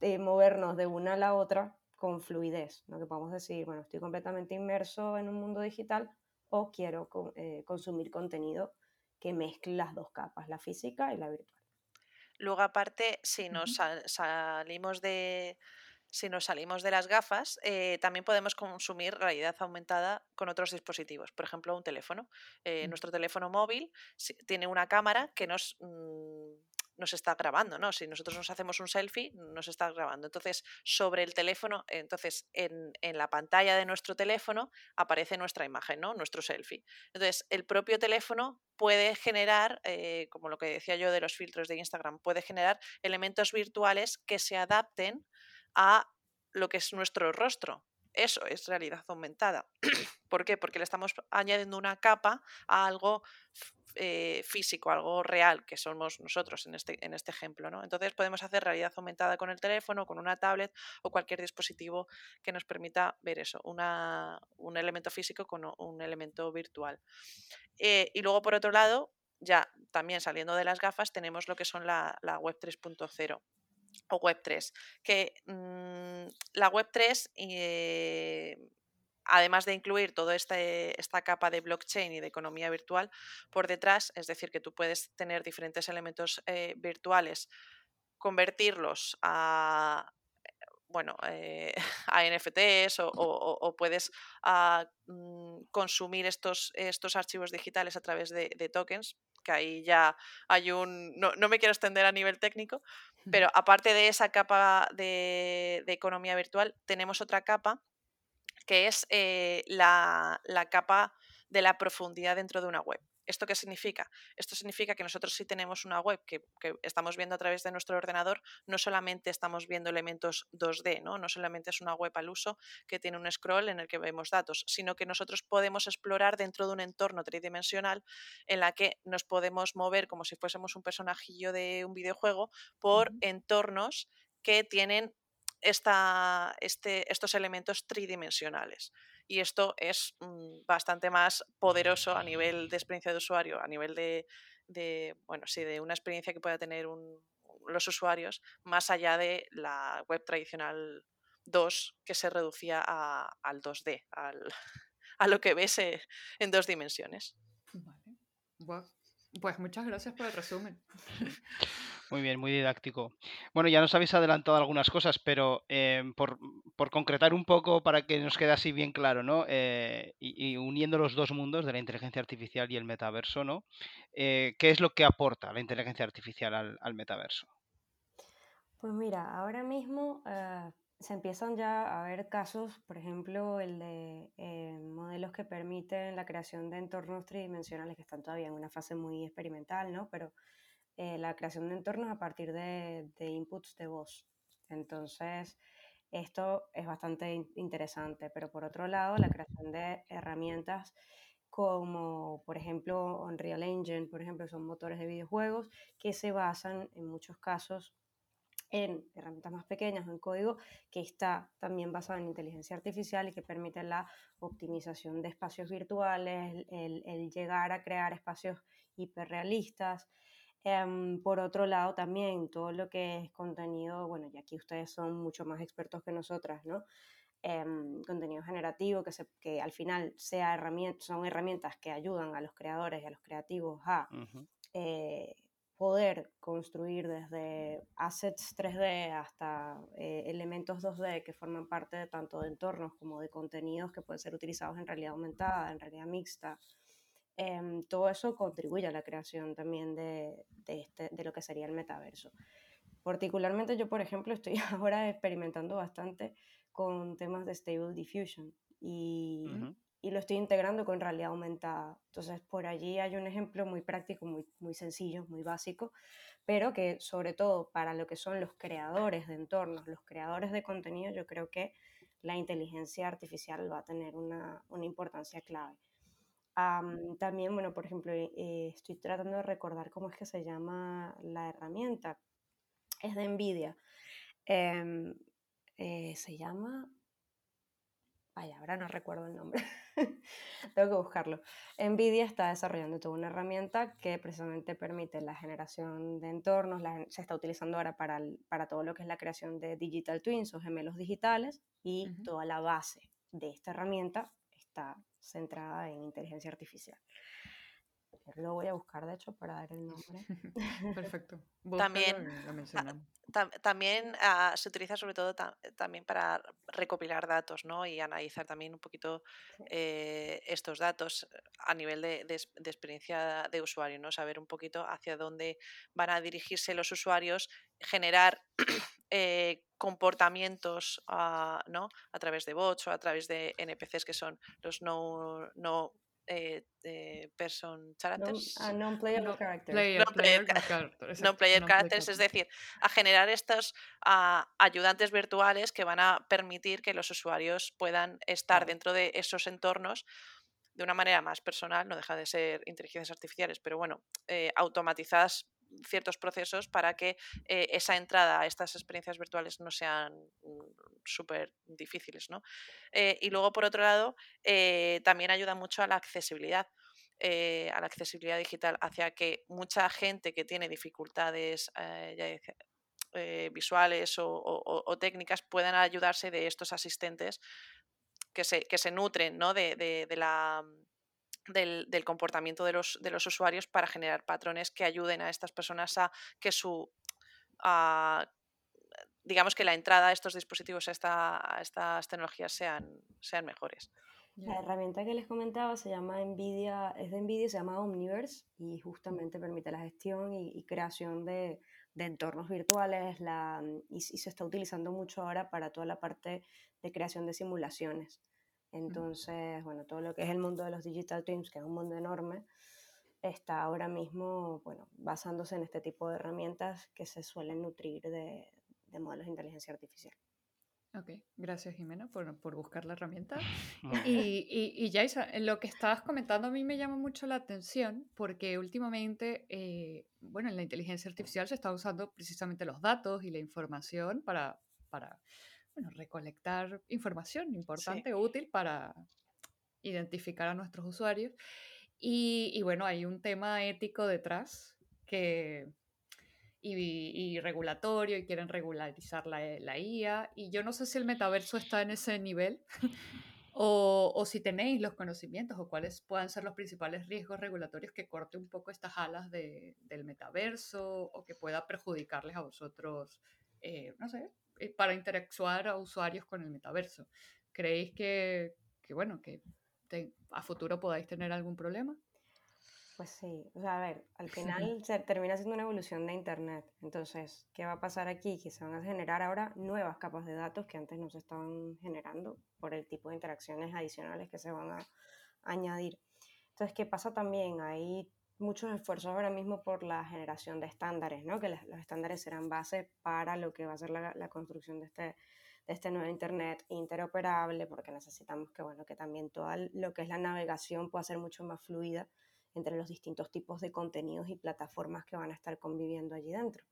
eh, movernos de una a la otra con fluidez, ¿no? que podamos decir, bueno, estoy completamente inmerso en un mundo digital o quiero eh, consumir contenido que mezcle las dos capas, la física y la virtual.
Luego, aparte, si nos salimos de, si nos salimos de las gafas, eh, también podemos consumir realidad aumentada con otros dispositivos. Por ejemplo, un teléfono. Eh, mm. Nuestro teléfono móvil tiene una cámara que nos, mm, nos está grabando, ¿no? Si nosotros nos hacemos un selfie, nos está grabando. Entonces, sobre el teléfono, entonces en, la pantalla de nuestro teléfono aparece nuestra imagen, ¿no? Nuestro selfie. Entonces, el propio teléfono puede generar, eh, como lo que decía yo de los filtros de Instagram, puede generar elementos virtuales que se adapten a lo que es nuestro rostro. Eso es realidad aumentada. ¿Por qué? Porque le estamos añadiendo una capa a algo eh, físico, algo real, que somos nosotros en este, en este ejemplo. ¿no? Entonces podemos hacer realidad aumentada con el teléfono, con una tablet o cualquier dispositivo que nos permita ver eso, un elemento físico con un elemento virtual. Eh, y luego, por otro lado, ya también saliendo de las gafas, tenemos lo que son la, la web 3.0 o Web 3, que mm, la Web 3, eh, además de incluir toda este, esta capa de blockchain y de economía virtual por detrás, es decir, que tú puedes tener diferentes elementos eh, virtuales, convertirlos a, bueno, eh, a NFTs o, puedes ah, mm, consumir estos, estos archivos digitales a través de, tokens, que ahí ya hay un... No, me quiero extender a nivel técnico, pero aparte de esa capa de, economía virtual, tenemos otra capa que es eh, la, la capa de la profundidad dentro de una web. ¿Esto qué significa? Esto significa que nosotros si tenemos una web que, estamos viendo a través de nuestro ordenador, no solamente estamos viendo elementos 2D, ¿no? no solamente es una web al uso que tiene un scroll en el que vemos datos, sino que nosotros podemos explorar dentro de un entorno tridimensional en la que nos podemos mover como si fuésemos un personajillo de un videojuego por entornos que tienen esta, este, estos elementos tridimensionales y esto es mm, bastante más poderoso a nivel de experiencia de usuario, a nivel de, bueno, sí, de una experiencia que pueda tener los usuarios, más allá de la web tradicional 2 que se reducía al 2D, a lo que ves eh, en dos dimensiones.
Pues muchas gracias por el resumen.
Muy bien, muy didáctico. Bueno, ya nos habéis adelantado algunas cosas, pero eh, por, concretar un poco para que nos quede así bien claro, ¿no? Eh, y, uniendo los dos mundos de la inteligencia artificial y el metaverso, ¿no? Eh, ¿Qué es lo que aporta la inteligencia artificial al, al metaverso?
Pues mira, ahora mismo se empiezan ya a ver casos, por ejemplo, el de eh, modelos que permiten la creación de entornos tridimensionales que están todavía en una fase muy experimental, ¿no? Pero eh, la creación de entornos a partir de, inputs de voz. Entonces, esto es bastante interesante, pero por otro lado, la creación de herramientas como, por ejemplo, Unreal Engine, por ejemplo, son motores de videojuegos que se basan en muchos casos en herramientas más pequeñas, en código, que está también basado en inteligencia artificial y que permite la optimización de espacios virtuales, el, llegar a crear espacios hiperrealistas. Em, por otro lado, también todo lo que es contenido, bueno, y aquí ustedes son mucho más expertos que nosotras, ¿no? Em, contenido generativo, que, se, que al final sea son herramientas que ayudan a los creadores y a los creativos a poder construir desde assets 3D hasta eh, elementos 2D que forman parte de tanto de entornos como de contenidos que pueden ser utilizados en realidad aumentada, en realidad mixta. Em, todo eso contribuye a la creación también de, de, este, de lo que sería el metaverso. Particularmente yo, por ejemplo, estoy ahora experimentando bastante con temas de Stable Diffusion y, y lo estoy integrando con realidad aumentada. Entonces, por allí hay un ejemplo muy práctico, muy, muy sencillo, muy básico, pero que sobre todo para lo que son los creadores de entornos, los creadores de contenido, yo creo que la inteligencia artificial va a tener una, una importancia clave. también, bueno, por ejemplo, eh, estoy tratando de recordar cómo es que se llama la herramienta. Es de NVIDIA. Em, eh, se llama Vaya, ahora no recuerdo el nombre. Tengo que buscarlo. NVIDIA está desarrollando toda una herramienta que precisamente permite la generación de entornos. se está utilizando ahora para, para, todo lo que es la creación de digital twins o gemelos digitales y toda la base de esta herramienta está centrada en inteligencia artificial. Lo voy a buscar, de hecho, para dar el nombre.
Perfecto.
También, también ah, se utiliza sobre todo también para recopilar datos ¿no? y analizar también un poquito eh, estos datos a nivel de, experiencia de usuario, ¿no? saber un poquito hacia dónde van a dirigirse los usuarios, generar eh, comportamientos ah, ¿no? a través de bots o a través de NPCs que son los no, no eh, eh, person characters.
No, player characters.
no player, characters, es decir, a generar estos ayudantes virtuales que van a permitir que los usuarios puedan estar dentro de esos entornos de una manera más personal, no deja de ser inteligencias artificiales, pero bueno, eh, automatizadas ciertos procesos para que eh, esa entrada a estas experiencias virtuales no sean mm, súper difíciles. ¿no? Eh, y luego, por otro lado, eh, también ayuda mucho a la accesibilidad. a la accesibilidad digital hacia que mucha gente que tiene dificultades visuales o, técnicas puedan ayudarse de estos asistentes que se, que se nutren ¿no? de la del, comportamiento de los, de los, usuarios para generar patrones que ayuden a estas personas a que su digamos que la entrada a estos dispositivos, a, estas tecnologías sean, sean mejores.
La herramienta que les comentaba se llama Nvidia, es de Nvidia, se llama Omniverse y justamente permite la gestión y, creación de, entornos virtuales la, y, se está utilizando mucho ahora para toda la parte de creación de simulaciones. Entonces, bueno, todo lo que es el mundo de los digital twins, que es un mundo enorme, está ahora mismo, bueno, basándose en este tipo de herramientas que se suelen nutrir de, modelos de inteligencia artificial.
Ok, gracias Jimena por, por buscar la herramienta. y, y, y lo que estabas comentando a mí me llama mucho la atención porque últimamente, eh, bueno, en la inteligencia artificial se está usando precisamente los datos y la información para, para bueno, recolectar información importante, útil para identificar a nuestros usuarios. Y, bueno, hay un tema ético detrás que, y, regulatorio y quieren regularizar la, la, IA. Y yo no sé si el metaverso está en ese nivel o, o, si tenéis los conocimientos o cuáles puedan ser los principales riesgos regulatorios que corte un poco estas alas de, del metaverso o que pueda perjudicarles a vosotros, eh, no sé, eh, para interactuar a usuarios con el metaverso. ¿Creéis que, que bueno, que a futuro podáis tener algún problema?
Pues sí, o sea, a ver, al final se termina siendo una evolución de Internet. Entonces, ¿qué va a pasar aquí? Que se van a generar ahora nuevas capas de datos que antes no se estaban generando por el tipo de interacciones adicionales que se van a añadir. Entonces, ¿qué pasa también? Hay muchos esfuerzos ahora mismo por la generación de estándares, ¿no? que los estándares serán base para lo que va a ser la, construcción de este, de este nuevo Internet interoperable, porque necesitamos que, bueno, que también todo lo que es la navegación pueda ser mucho más fluida entre los distintos tipos de contenidos y plataformas que van a estar conviviendo allí dentro.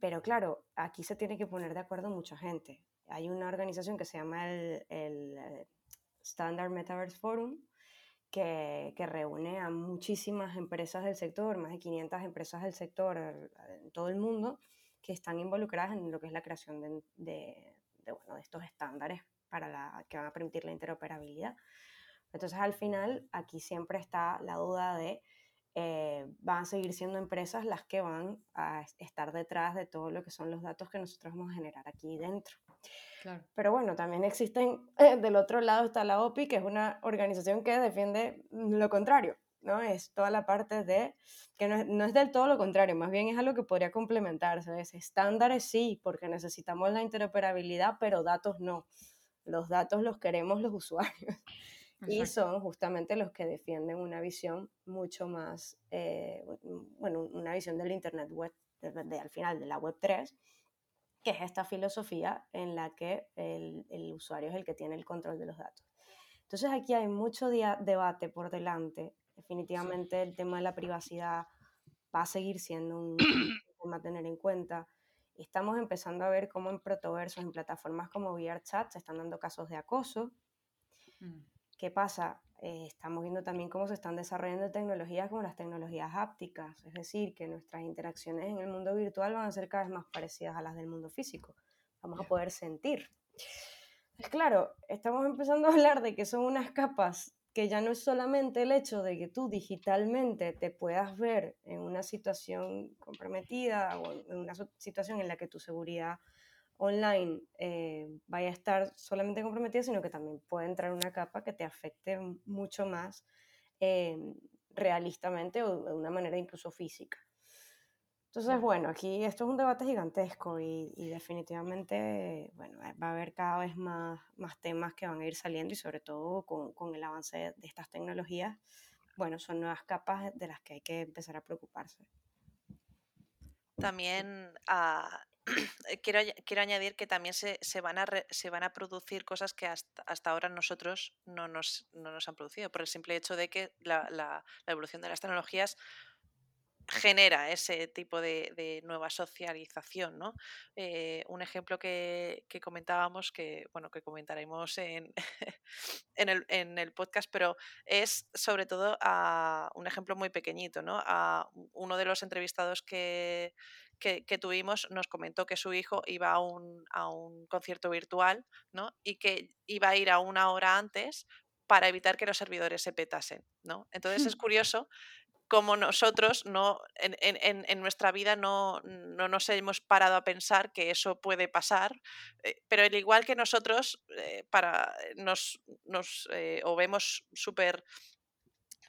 Pero claro, aquí se tiene que poner de acuerdo mucha gente. Hay una organización que se llama el, el eh, Standard Metaverse Forum, que, reúne a muchísimas empresas del sector, más de 500 empresas del sector en todo el mundo, que están involucradas en lo que es la creación de, de, bueno, de estos estándares para la, que van a permitir la interoperabilidad. Entonces, al final, aquí siempre está la duda de, eh, van a seguir siendo empresas las que van a estar detrás de todo lo que son los datos que nosotros vamos a generar aquí dentro. Pero bueno, también existen, eh, del otro lado está la OPI, que es una organización que defiende lo contrario, ¿no? Es toda la parte de, que no es, no es del todo lo contrario, más bien es algo que podría complementarse, es estándares sí, porque necesitamos la interoperabilidad, pero datos no. Los datos los queremos los usuarios. Y son justamente los que defienden una visión mucho más, eh, bueno, una visión del Internet Web, de, al final de la Web 3, que es esta filosofía en la que el, el, usuario es el que tiene el control de los datos. Entonces aquí hay mucho debate por delante. Definitivamente el tema de la privacidad va a seguir siendo un tema a tener en cuenta estamos empezando a ver cómo en protoversos, en plataformas como VRChat, se están dando casos de acoso. Mm. ¿Qué pasa? Eh, estamos viendo también cómo se están desarrollando tecnologías como las tecnologías hápticas, es decir, que nuestras interacciones en el mundo virtual van a ser cada vez más parecidas a las del mundo físico. Vamos a poder sentir. Es claro, estamos empezando a hablar de que son unas capas que ya no es solamente el hecho de que tú digitalmente te puedas ver en una situación comprometida o en una situación en la que tu seguridad online eh, vaya a estar solamente comprometida, sino que también puede entrar una capa que te afecte mucho más eh, realistamente o de una manera incluso física. Entonces, bueno, aquí esto es un debate gigantesco y, definitivamente, bueno, va a haber cada vez más, más temas que van a ir saliendo y sobre todo con, con el avance de, estas tecnologías, bueno, son nuevas capas de las que hay que empezar a preocuparse.
También ah, quiero, quiero, añadir que también se, se, van a se van a producir cosas que hasta, hasta ahora nosotros no nos, no nos, han producido, por el simple hecho de que la, la, evolución de las tecnologías genera ese tipo de, nueva socialización. ¿no? Eh, un ejemplo que, comentábamos, que bueno, que comentaremos en, en, el, podcast, pero es sobre todo a un ejemplo muy pequeñito. ¿no? A uno de los entrevistados que, que, tuvimos nos comentó que su hijo iba a un, a un concierto virtual ¿no? y que iba a ir a una hora antes para evitar que los servidores se petasen. ¿no? Entonces es curioso como nosotros no, en, en, en nuestra vida no, no, nos hemos parado a pensar que eso puede pasar, eh, pero al igual que nosotros, eh, para, nos, nos eh, o vemos súper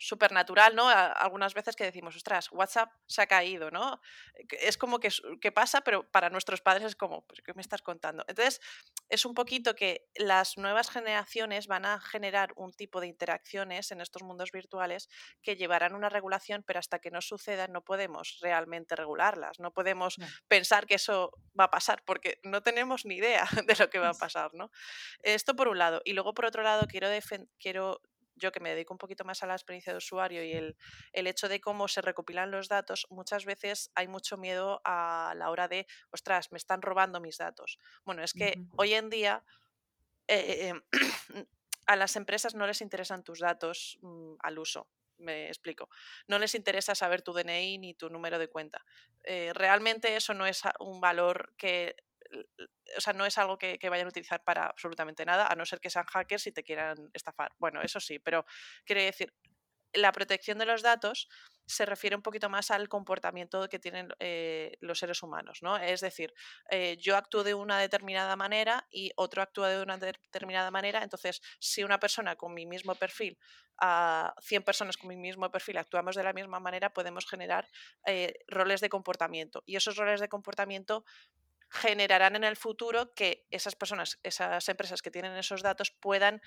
supernatural, ¿no? algunas veces que decimos, ostras, WhatsApp se ha caído, ¿no? Es como que, que pasa, pero para nuestros padres es como, pues, ¿qué me estás contando? Entonces, es un poquito que las nuevas generaciones van a generar un tipo de interacciones en estos mundos virtuales que llevarán una regulación, pero hasta que no suceda no podemos realmente regularlas, no podemos pensar que eso va a pasar porque no tenemos ni idea de lo que va a pasar, ¿no? Esto por un lado. Y luego, por otro lado, quiero, quiero yo que me dedico un poquito más a la experiencia de usuario y el, hecho de cómo se recopilan los datos, muchas veces hay mucho miedo a la hora de, ostras, me están robando mis datos. Bueno, es que hoy en día eh, em, a las empresas no les interesan tus datos mm, al uso. Me explico. No les interesa saber tu DNI ni tu número de cuenta. Eh, realmente eso no es un valor que o sea, no es algo que, vayan a utilizar para absolutamente nada, a no ser que sean hackers y te quieran estafar. Bueno, eso sí, pero quiere decir, la protección de los datos se refiere un poquito más al comportamiento que tienen eh, los seres humanos, ¿no? Es decir, eh, yo actúo de una determinada manera y otro actúa de una determinada manera, entonces si una persona con mi mismo perfil, a 100 personas con mi mismo perfil actuamos de la misma manera, podemos generar eh, roles de comportamiento y esos roles de comportamiento generarán en el futuro que esas personas, esas empresas que tienen esos datos puedan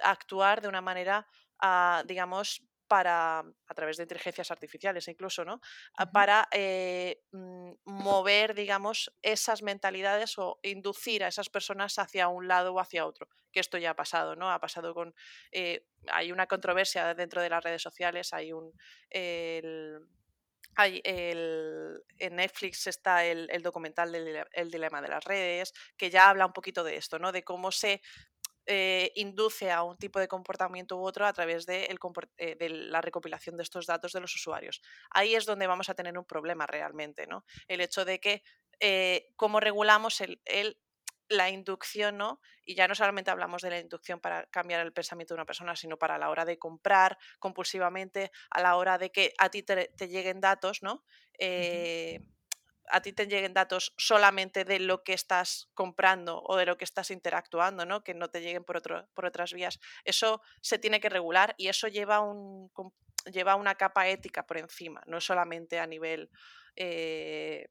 actuar de una manera, ah, digamos, para, a través de inteligencias artificiales incluso, ¿no? Ah, para eh, mm, mover, digamos, esas mentalidades o inducir a esas personas hacia un lado o hacia otro, que esto ya ha pasado, ¿no? Ha pasado con, eh, hay una controversia dentro de las redes sociales, hay un, hay el, en Netflix está el, documental del el dilema de las redes, que ya habla un poquito de esto, ¿no? De cómo se eh, induce a un tipo de comportamiento u otro a través de, eh, de, la recopilación de estos datos de los usuarios. Ahí es donde vamos a tener un problema realmente, ¿no? El hecho de que eh, cómo regulamos el la inducción, ¿no? Y ya no solamente hablamos de la inducción para cambiar el pensamiento de una persona, sino para la hora de comprar compulsivamente, a la hora de que a ti te, lleguen datos, ¿no? Eh, a ti te lleguen datos solamente de lo que estás comprando o de lo que estás interactuando, ¿no? Que no te lleguen por, otro, por otras vías. Eso se tiene que regular y eso lleva, un, lleva una capa ética por encima, no solamente a nivel eh,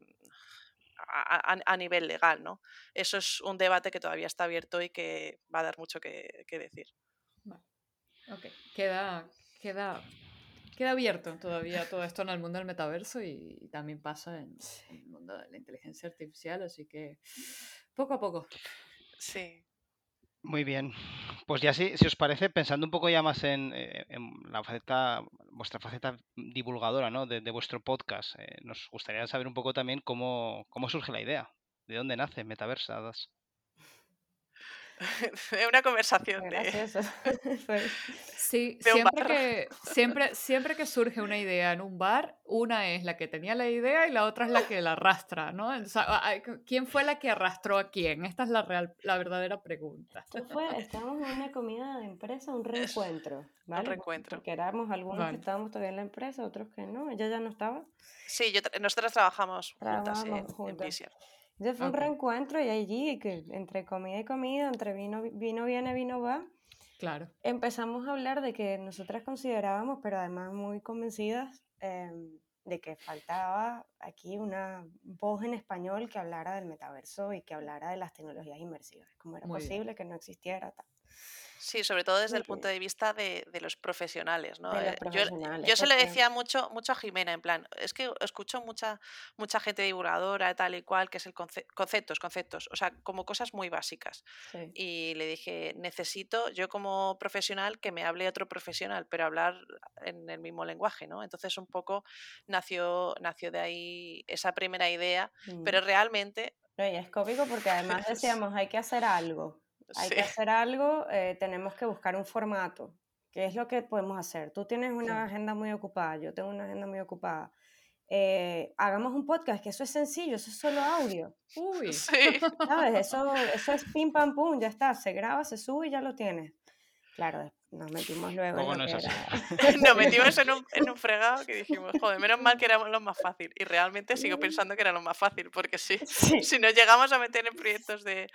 a, nivel legal, ¿no? Eso es un debate que todavía está abierto y que va a dar mucho que, decir.
Ok, queda, queda, queda abierto todavía todo esto en el mundo del metaverso y, también pasa en, el mundo de la inteligencia artificial, así que poco a poco.
Sí.
Muy bien. Pues ya sí, si os parece, pensando un poco ya más en, eh, en la faceta, vuestra faceta divulgadora, ¿no? De, de vuestro podcast, eh, nos gustaría saber un poco también cómo, cómo surge la idea, de dónde nace Metaversadas.
de una conversación de.
Pues,
Sí,
de un
siempre
bar.
que, siempre, siempre que surge una idea en un bar, una es la que tenía la idea y la otra es la que la arrastra, ¿no? O sea, ¿quién fue la que arrastró a quién? Esta es la, real, la verdadera pregunta.
fue, estábamos en una comida de empresa, un reencuentro, ¿vale?
reencuentro.
Porque éramos algunos
Vale.
que estábamos todavía en la empresa, otros que no. Ella ya no estaba.
Sí, yo, tra- nosotras trabajamos juntas en, en
juntas.
Vision.
Ya fue un
Ok.
reencuentro y allí, que entre comida y comida, entre vino, vino viene, vino va,
Claro.
empezamos a hablar de que nosotras considerábamos, pero además muy convencidas, em, de que faltaba aquí una voz en español que hablara del metaverso y que hablara de las tecnologías inmersivas. ¿Cómo era
Muy bien.
posible que no existiera? Tal.
Sí, sobre todo desde el punto de vista de, de los profesionales, ¿no?
De los
Eh, yo, se
porque-
decía mucho, mucho a Jimena, en plan, es que escucho mucha, mucha gente divulgadora, tal y cual, que es el conce- conceptos, conceptos, o sea, como cosas muy básicas.
Sí.
Y le dije, necesito yo como profesional que me hable otro profesional, pero hablar en el mismo lenguaje, ¿no? Entonces un poco nació, nació de ahí esa primera idea,
Mm.
pero realmente,
No, y es cómico porque además decíamos, hay que hacer algo. Hay
sí,
que hacer algo, eh, tenemos que buscar un formato. ¿Qué es lo que podemos hacer? Tú tienes una agenda muy ocupada, yo tengo una agenda muy ocupada. Eh, hagamos un podcast, que eso es sencillo, eso es solo audio.
Uy,
sí,
¿Sabes? Eso, eso es pim pam pum, ya está, se graba, se sube y ya lo tienes. Claro, nos metimos luego en
Luego
lo
no
que
es así.
era.
nos metimos en un, en un fregado que dijimos, joder, menos mal que era lo más fácil. Y realmente sigo pensando que era lo más fácil, porque Sí, si nos llegamos a meter en proyectos de,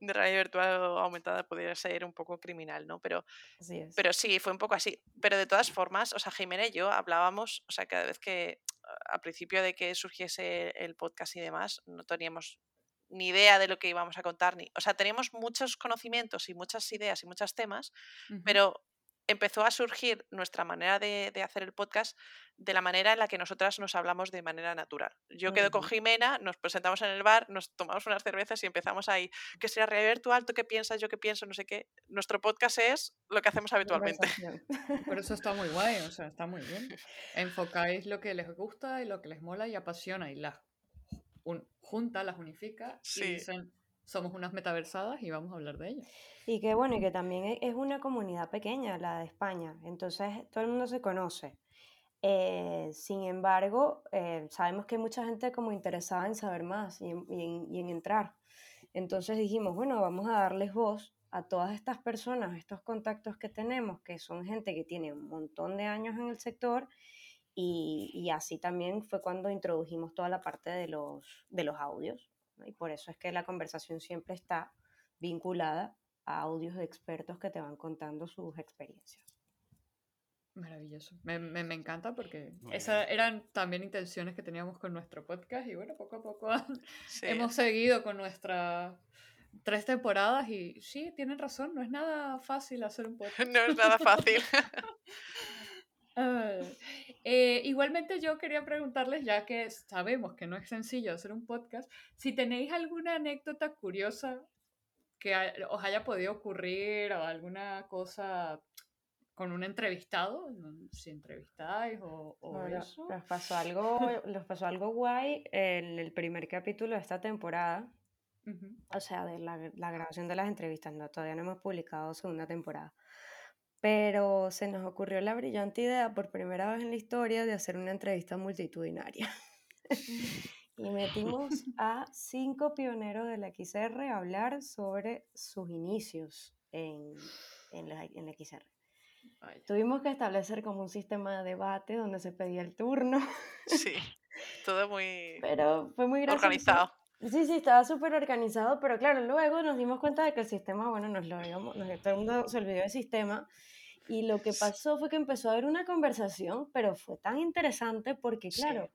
de realidad virtual aumentada podría ser un poco criminal, ¿no? Pero,
así es.
pero sí, fue un poco así. Pero de todas formas, o sea, Jimena y yo hablábamos, o sea, cada vez que al principio de que surgiese el podcast y demás, no teníamos ni idea de lo que íbamos a contar, ni, o sea, teníamos muchos conocimientos y muchas ideas y muchos temas, pero empezó a surgir nuestra manera de, de hacer el podcast de la manera en la que nosotras nos hablamos de manera natural. Yo quedo con. Jimena, nos presentamos en el bar, nos tomamos unas cervezas y empezamos ahí, ¿qué sería realidad virtual? ¿Tú qué piensas? ¿Yo qué pienso? No sé qué. Nuestro podcast es lo que hacemos habitualmente.
Pero eso está muy guay, o sea, está muy bien. Enfocáis lo que les gusta y lo que les mola y apasiona y las un- junta, las unifica y
Sí.
dicen, somos unas metaversadas y vamos a hablar de ellas.
Y que bueno, y que también e- es una comunidad pequeña, la de España, entonces todo el mundo se conoce. Eh, sin embargo, eh, sabemos que hay mucha gente como interesada en saber más y en, y en- y en entrar. Entonces dijimos, bueno, vamos a darles voz a todas estas personas, estos contactos que tenemos, que son gente que tiene un montón de años en el sector, y, y así también fue cuando introdujimos toda la parte de los, de los audios. ¿no? Y por eso es que la conversación siempre está vinculada a audios de expertos que te van contando sus experiencias.
Maravilloso. Me, me, me encanta porque esas eran también intenciones que teníamos con nuestro podcast y bueno, poco a poco
Sí.
hemos seguido con nuestras tres temporadas y sí, tienen razón, no es nada fácil hacer un podcast.
No es nada fácil.
Ah, eh, igualmente yo quería preguntarles, ya que sabemos que no es sencillo hacer un podcast, si tenéis alguna anécdota curiosa que os haya podido ocurrir o alguna cosa con un entrevistado, si entrevistáis o, o
Bueno,
eso.
nos pasó algo, nos pasó algo guay en el primer capítulo de esta temporada, o sea, de la, la grabación de las entrevistas, no, todavía no hemos publicado segunda temporada. Pero se nos ocurrió la brillante idea por primera vez en la historia de hacer una entrevista multitudinaria. y metimos a cinco pioneros de la XR a hablar sobre sus inicios en, en la, en la XR.
Vaya.
Tuvimos que establecer como un sistema de debate donde se pedía el turno,
Sí. Todo muy
pero fue muy gracioso.
organizado.
Sí, sí, estaba súper organizado, pero claro, luego nos dimos cuenta de que el sistema, bueno, nos lo habíamos, nos- todo el mundo se olvidó del sistema. Y lo que pasó fue que empezó a haber una conversación, pero fue tan interesante porque,
Sí.
claro,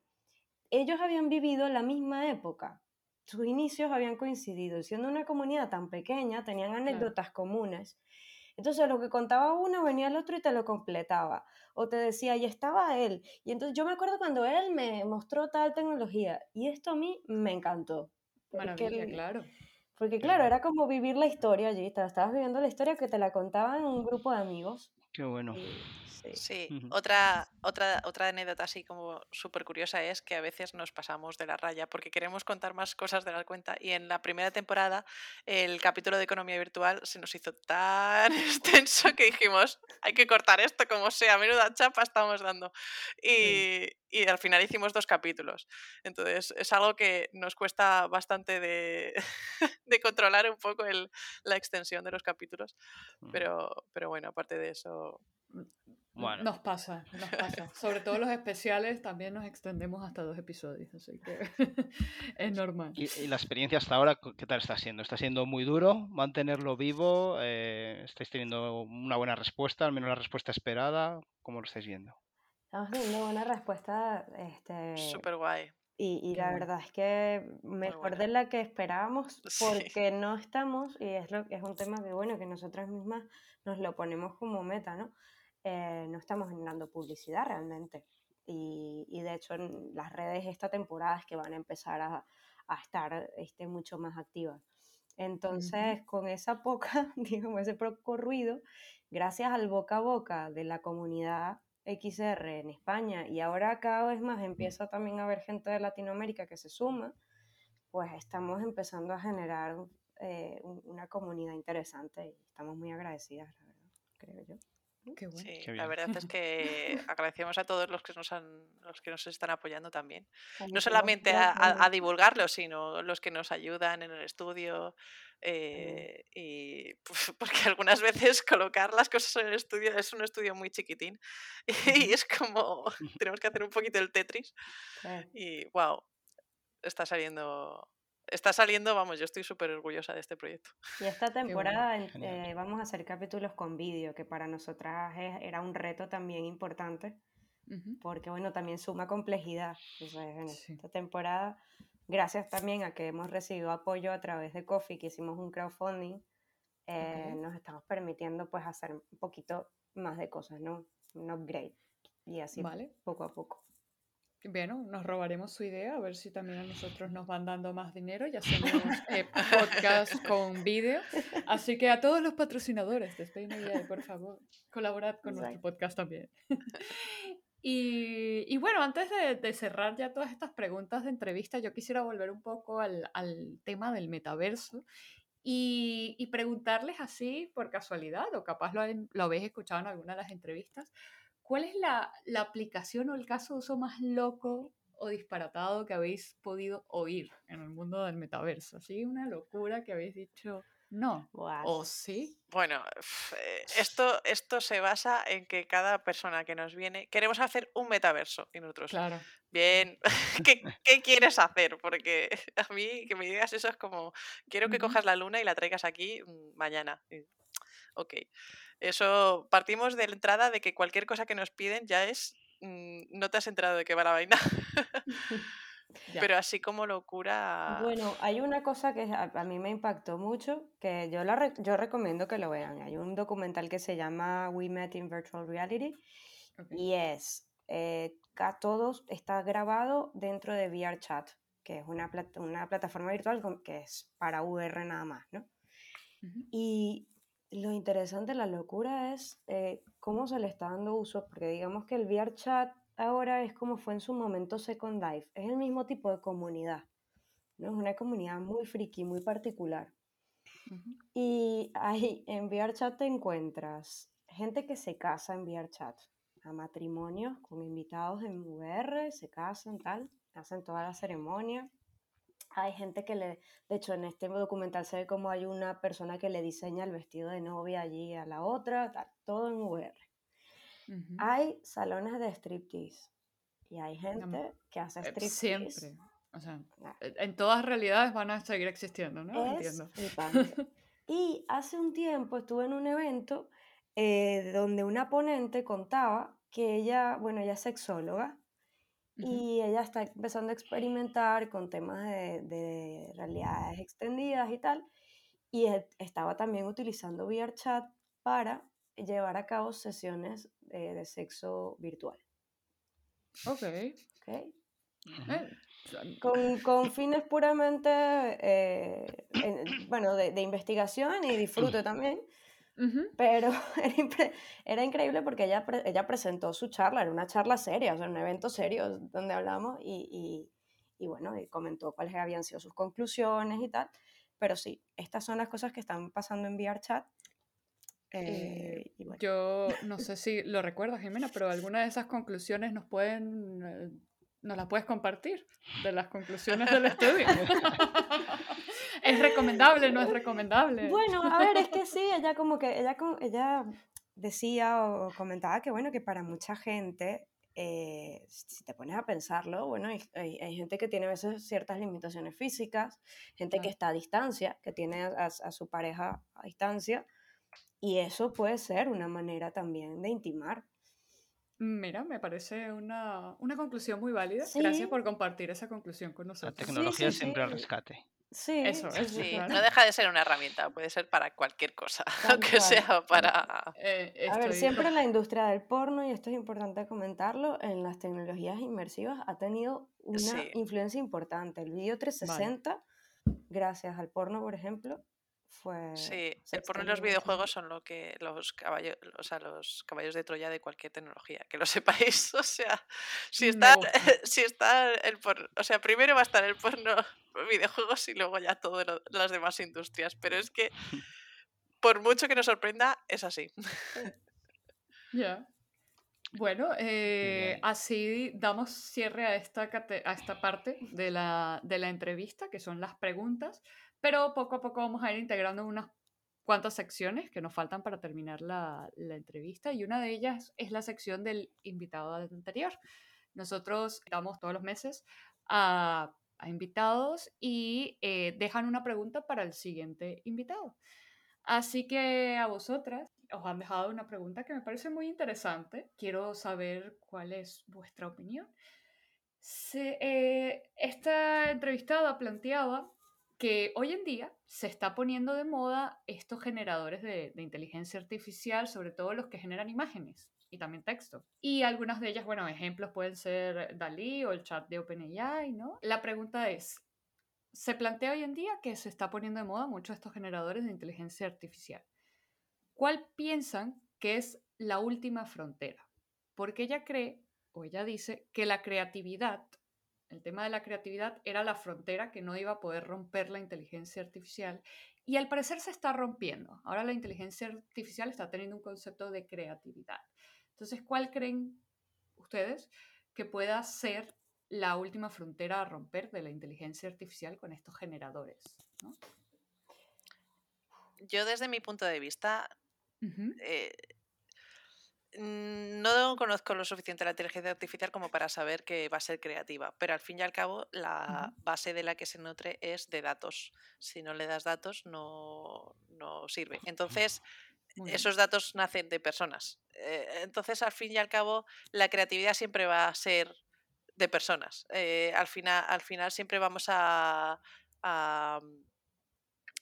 ellos habían vivido la misma época. Sus inicios habían coincidido. Siendo una comunidad tan pequeña, tenían anécdotas comunes. Entonces, lo que contaba uno, venía el otro y te lo completaba. O te decía, y estaba él. Y entonces, yo me acuerdo cuando él me mostró tal tecnología. Y esto a mí me encantó. porque
Maravilla,
el-
claro.
Porque claro, era como vivir la historia allí, estabas viviendo la historia que te la contaban un grupo de amigos.
Qué bueno.
y sí.
Sí,
Ujú.
otra, otra, otra anécdota así como súper curiosa es que a veces nos pasamos de la raya porque queremos contar más cosas de la cuenta y en la primera temporada el capítulo de economía virtual se nos hizo tan extenso que dijimos, hay que cortar esto como sea, menuda chapa estamos dando. Y, y al final hicimos dos capítulos. Entonces es algo que nos cuesta bastante de, de controlar un poco el, la extensión de los capítulos,
Ujú.
pero, pero bueno, aparte de eso...
Bueno.
Nos pasa, nos pasa. Sobre todo los especiales también nos extendemos hasta dos episodios, así que es normal.
¿Y, y la experiencia hasta ahora qué tal está siendo? ¿Está siendo muy duro mantenerlo vivo? Eh, ¿Estáis teniendo una buena respuesta, al menos la respuesta esperada? ¿Cómo lo estáis viendo?
Estamos teniendo una respuesta, este,
Súper guay.
y, y la
bueno.
verdad es que mejor de la que esperábamos,
Sí.
porque no estamos, y es, lo, es un tema que bueno, que nosotras mismas nos lo ponemos como meta, ¿no? Eh, no estamos generando publicidad realmente. Y, y de hecho en las redes esta temporada es que van a empezar a, a estar este, mucho más activas. Entonces, con esa poca, digamos, ese poco ruido, gracias al boca a boca de la comunidad XR en España y ahora cada vez más empieza también a haber gente de Latinoamérica que se suma, pues estamos empezando a generar eh, un- una comunidad interesante y estamos muy agradecidas, la verdad, creo yo.
Qué bueno.
Sí,
Qué
la verdad es que agradecemos a todos los que nos han, los que nos están apoyando también. No solamente a, a- a
buenas.
divulgarlo, sino los que nos ayudan en el estudio. eh, y pues, porque algunas veces colocar las cosas en el estudio es un estudio muy chiquitín y es como tenemos que hacer un poquito el Tetris y wow, está saliendo, está saliendo, vamos, yo estoy súper orgullosa de este proyecto.
Y esta temporada en-
Genial.
eh, vamos a hacer capítulos con vídeo, que para nosotras es- era un reto también importante,
Ujú.
porque bueno, también suma complejidad. Entonces, en
Sí.
esta temporada, gracias también a que hemos recibido apoyo a través de Coffee, que hicimos un crowdfunding, eh,
Ok.
nos estamos permitiendo pues hacer un poquito más de cosas, ¿no? Un upgrade. Y así
Vale.
poco a poco.
Bueno, nos robaremos su idea, a ver si también a nosotros nos van dando más dinero y hacemos eh, podcast con vídeo. Así que a todos los patrocinadores de Spain AI, por favor, colaborad con nuestro podcast también. Y, y bueno, antes de, de cerrar ya todas estas preguntas de entrevista, yo quisiera volver un poco al, al tema del metaverso y, y preguntarles así por casualidad, o capaz lo, lo habéis escuchado en alguna de las entrevistas, ¿cuál es la, la aplicación o el caso de uso más loco o disparatado que habéis podido oír en el mundo del metaverso? Así, una locura que habéis dicho, no, o sí.
Bueno, eh, esto, esto se basa en que cada persona que nos viene, queremos hacer un metaverso y nosotros,
Claro.
bien, ¿qué, qué quieres hacer? Porque a mí que me digas eso es como, quiero que
Ujú.
cojas la luna y la traigas aquí mm, mañana. Ok, eso partimos de la entrada de que cualquier cosa que nos piden ya es, mm, no te has enterado de qué va la vaina, pero así como locura...
Bueno, hay una cosa que a, a mí me impactó mucho, que yo, la re- yo recomiendo que lo vean. Hay un documental que se llama We Met in Virtual Reality y es, eh, ca- todo está grabado dentro de VRChat, que es una, plat- una plataforma virtual que es para VR nada más, ¿no? Y lo interesante, la locura es eh, cómo se le está dando uso, porque digamos que el VRChat ahora es como fue en su momento Second Life, es el mismo tipo de comunidad, ¿no? Es una comunidad muy friki, muy particular. Y ahí en VRChat te encuentras gente que se casa en VRChat, a matrimonios con invitados en VR, se casan, tal, hacen toda la ceremonia. Hay gente que le, de hecho en este documental se ve como hay una persona que le diseña el vestido de novia allí a la otra, tal, todo en VR.
Ujú.
Hay salones de striptease y hay gente que hace
Eh,
striptease.
Siempre. O sea,
Ah,
eh, en todas realidades van a seguir existiendo, ¿no?
Es
Entiendo.
Y hace un tiempo estuve en un evento eh, donde una ponente contaba que ella, bueno, ella es sexóloga
Ujú.
y ella está empezando a experimentar con temas de, de realidades extendidas y tal. Y e- estaba también utilizando VRChat para llevar a cabo sesiones eh, de sexo virtual.
Ok.
¿ok?
Ujú.
Eh,
con, con fines puramente, eh, bueno, de, de, investigación y disfrute también. Pero era, era, increíble porque ella, ella presentó su charla, era una charla seria, o sea, un evento serio donde hablamos y, y, y bueno, y comentó cuáles habían sido sus conclusiones y tal. Pero sí, estas son las cosas que están pasando en VRChat.
Eh, eh Yo no sé si lo recuerdas, Jimena, pero alguna de esas conclusiones nos pueden, eh, nos las puedes compartir de las conclusiones del estudio. ¿Es recomendable? ¿No es recomendable?
Bueno, a ver, es que sí, ella como que, ella, ella decía o comentaba que bueno, que para mucha gente, eh, si te pones a pensarlo, bueno, hay, hay, gente que tiene a veces ciertas limitaciones físicas, gente que está a distancia, que tiene a, a, su pareja a distancia, y eso puede ser una manera también de intimar.
Mira, me parece una, una conclusión muy válida. Gracias por compartir esa conclusión con nosotros.
La tecnología siempre al rescate.
Sí,
eso,
sí. No deja de ser una herramienta, puede ser para cualquier cosa, aunque sea para...
Eh, a ver, siempre la industria del porno, y esto es importante comentarlo, en las tecnologías inmersivas ha tenido una influencia importante. El video 360, gracias al porno, por ejemplo, fue...
Sí, el porno y los videojuegos son lo que los caballos, o sea, los caballos de Troya de cualquier tecnología, que lo sepáis. O sea, si está, si está el porno, o sea, primero va a estar el porno, videojuegos y luego ya todas las demás industrias. Pero es que, por mucho que nos sorprenda, es así.
Ya. Bueno, eh, así damos cierre a esta, a esta parte de la, de la entrevista, que son las preguntas. Pero poco a poco vamos a ir integrando unas cuantas secciones que nos faltan para terminar la, entrevista y una de ellas es la sección del invitado anterior. Nosotros damos todos los meses a, invitados y eh, dejan una pregunta para el siguiente invitado. Así que a vosotras os han dejado una pregunta que me parece muy interesante. Quiero saber cuál es vuestra opinión. Eh, esta entrevistada planteaba que hoy en día se está poniendo de moda estos generadores de, inteligencia artificial, sobre todo los que generan imágenes y también texto. Y algunas de ellas, bueno, ejemplos pueden ser Dalí o el chat de OpenAI, ¿no? La pregunta es, se plantea hoy en día que se está poniendo de moda mucho estos generadores de inteligencia artificial. ¿Cuál piensan que es la última frontera? Porque ella cree, o ella dice, que la creatividad el tema de la creatividad era la frontera que no iba a poder romper la inteligencia artificial y al parecer se está rompiendo. Ahora la inteligencia artificial está teniendo un concepto de creatividad. Entonces, ¿cuál creen ustedes que pueda ser la última frontera a romper de la inteligencia artificial con estos generadores?
Yo desde mi punto de vista, no conozco lo suficiente la inteligencia artificial como para saber que va a ser creativa, pero al fin y al cabo la base de la que se nutre es de datos. Si no le das datos, no, no sirve. Entonces, esos datos nacen de personas. Eh, entonces, al fin y al cabo, la creatividad siempre va a ser de personas. Eh, al, final, al final siempre vamos a, a,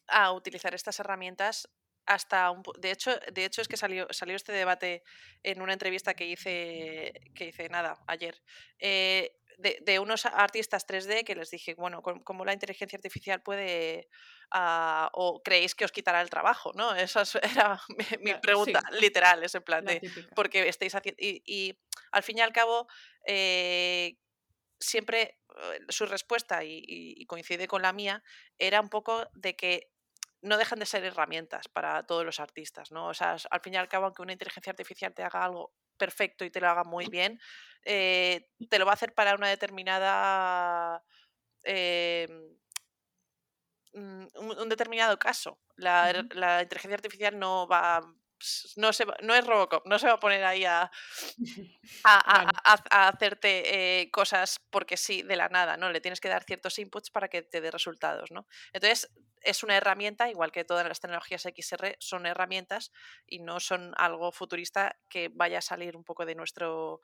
a utilizar estas herramientas hasta un, de hecho de hecho es que salió salió este debate en una entrevista que hice que hice nada ayer eh, de, unos artistas 3D que les dije bueno cómo la inteligencia artificial puede ah, o creéis que os quitará el trabajo no esa era mi, pregunta literal ese plan de porque estáis haciendo y, al fin y al cabo eh, siempre eh, su respuesta y coincide con la mía era un poco de que no dejan de ser herramientas para todos los artistas, ¿no? O sea, al fin y al cabo, aunque una inteligencia artificial te haga algo perfecto y te lo haga muy bien, eh, te lo va a hacer para una determinada... Em, mm, un, determinado caso. La, la, inteligencia artificial no va no, se, no es Robocop, no se va a poner ahí a, a, hacerte eh, cosas porque sí, de la nada, ¿no? Le tienes que dar ciertos inputs para que te dé resultados, ¿no? Entonces, es una herramienta, igual que todas las tecnologías XR son herramientas y no son algo futurista que vaya a salir un poco de nuestro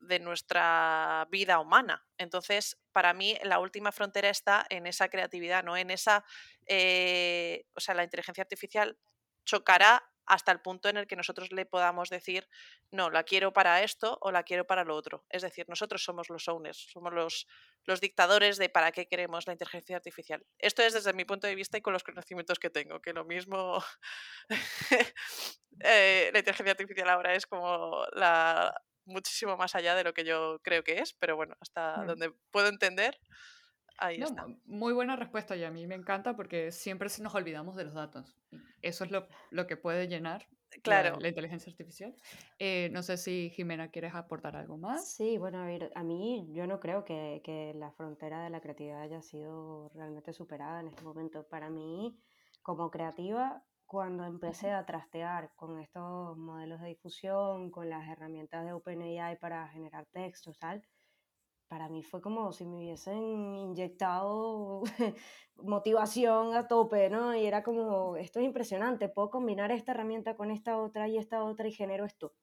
de nuestra vida humana. Entonces, para mí, la última frontera está en esa creatividad, ¿no? En esa. Eh, o sea, la inteligencia artificial chocará hasta el punto en el que nosotros le podamos decir, no, la quiero para esto o la quiero para lo otro. Es decir, nosotros somos los owners, somos los, los dictadores de para qué queremos la inteligencia artificial. Esto es desde mi punto de vista y con los conocimientos que tengo, que lo mismo eh, la inteligencia artificial ahora es como la muchísimo más allá de lo que yo creo que es, pero bueno, hasta donde puedo entender, ahí está.
Muy buena respuesta y a mí me encanta porque siempre nos olvidamos de los datos. Eso es lo, lo que puede llenar
claro.
la, inteligencia artificial. Eh, no sé si Jimena quieres aportar algo más.
Sí, bueno, a ver, a mí yo no creo que, que la frontera de la creatividad haya sido realmente superada en este momento. Para mí, como creativa, cuando empecé a trastear con estos modelos de difusión, con las herramientas de OpenAI para generar textos, tal, para mí fue como si me hubiesen inyectado motivación a tope, ¿no? Y era como, esto es impresionante, puedo combinar esta herramienta con esta otra y esta otra y genero esto.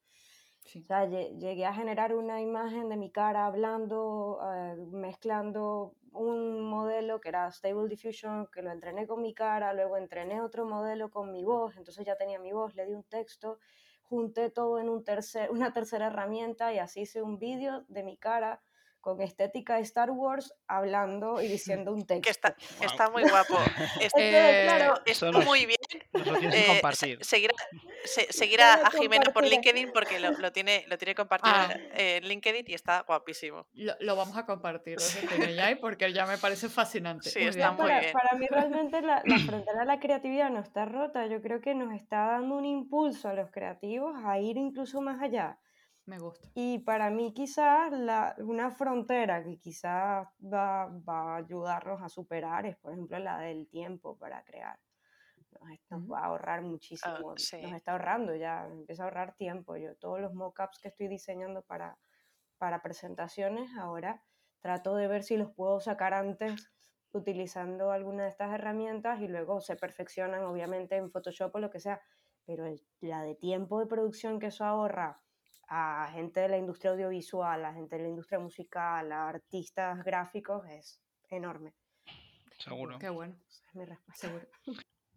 O sea, llegué a generar una imagen de mi cara hablando, eh, mezclando un modelo que era Stable Diffusion, que lo entrené con mi cara, luego entrené otro modelo con mi voz, entonces ya tenía mi voz, le di un texto, junté todo en un tercer, una tercera herramienta y así hice un vídeo de mi cara con estética de Star Wars hablando y diciendo un texto.
Que está, está muy guapo. Este, claro, está muy bien.
Eh.
Seguir, seguir a, Jimena por LinkedIn porque lo, lo, tiene, lo tiene compartido ah. en LinkedIn y está guapísimo.
Lo, vamos a compartir porque ya me parece fascinante.
Sí, está muy
para,
bien.
Para mí realmente la, la frontera de la creatividad no está rota. Yo creo que nos está dando un impulso a los creativos a ir incluso más allá.
Me gusta.
Y para mí quizás la, una frontera que quizás va, va, a ayudarnos a superar es, por ejemplo, la del tiempo para crear. Nos, va a ahorrar
ah,
muchísimo. Nos está ahorrando ya, empieza a ahorrar tiempo. Yo todos los mockups que estoy diseñando para, para presentaciones ahora trato de ver si los puedo sacar antes utilizando alguna de estas herramientas y luego se perfeccionan obviamente en Photoshop o lo que sea, pero la de tiempo de producción que eso ahorra a gente de la industria audiovisual, a gente de la industria musical, a artistas gráficos, es enorme.
Seguro.
Qué bueno.
Es mi respuesta. Seguro.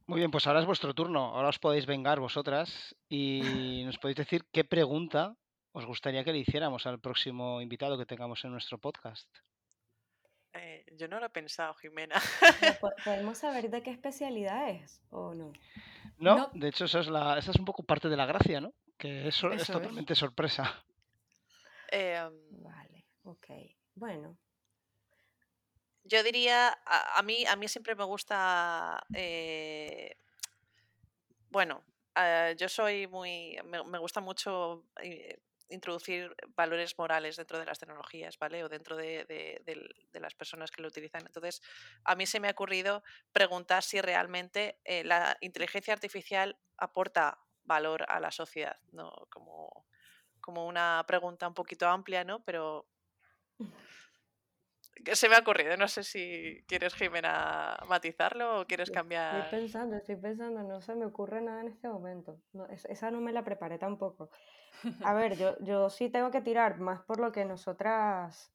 Muy bien, pues ahora es vuestro turno. Ahora os podéis vengar vosotras y nos podéis decir qué pregunta os gustaría que le hiciéramos al próximo invitado que tengamos en nuestro podcast.
Eh, yo no lo he pensado, Jimena.
¿Podemos saber de qué especialidad es o no?
No, de hecho, eso es la, esa es un poco parte de la gracia, ¿no? Que es, es totalmente sorpresa.
Em,
vale, ok. Bueno.
Yo diría, a, mí, a mí siempre me gusta, eh, bueno, eh, yo soy muy, me, gusta mucho eh, introducir valores morales dentro de las tecnologías, ¿vale? O dentro de, de, las personas que lo utilizan. Entonces, a mí se me ha ocurrido preguntar si realmente la inteligencia artificial aporta valor a la sociedad, ¿no? Como, como una pregunta un poquito amplia, ¿no? Pero se me ha ocurrido, no sé si quieres, Jimena, matizarlo o quieres cambiar.
Estoy pensando, estoy pensando, no se me ocurre nada en este momento. esa no me la preparé tampoco. A ver, yo, yo sí tengo que tirar más por lo que nosotras,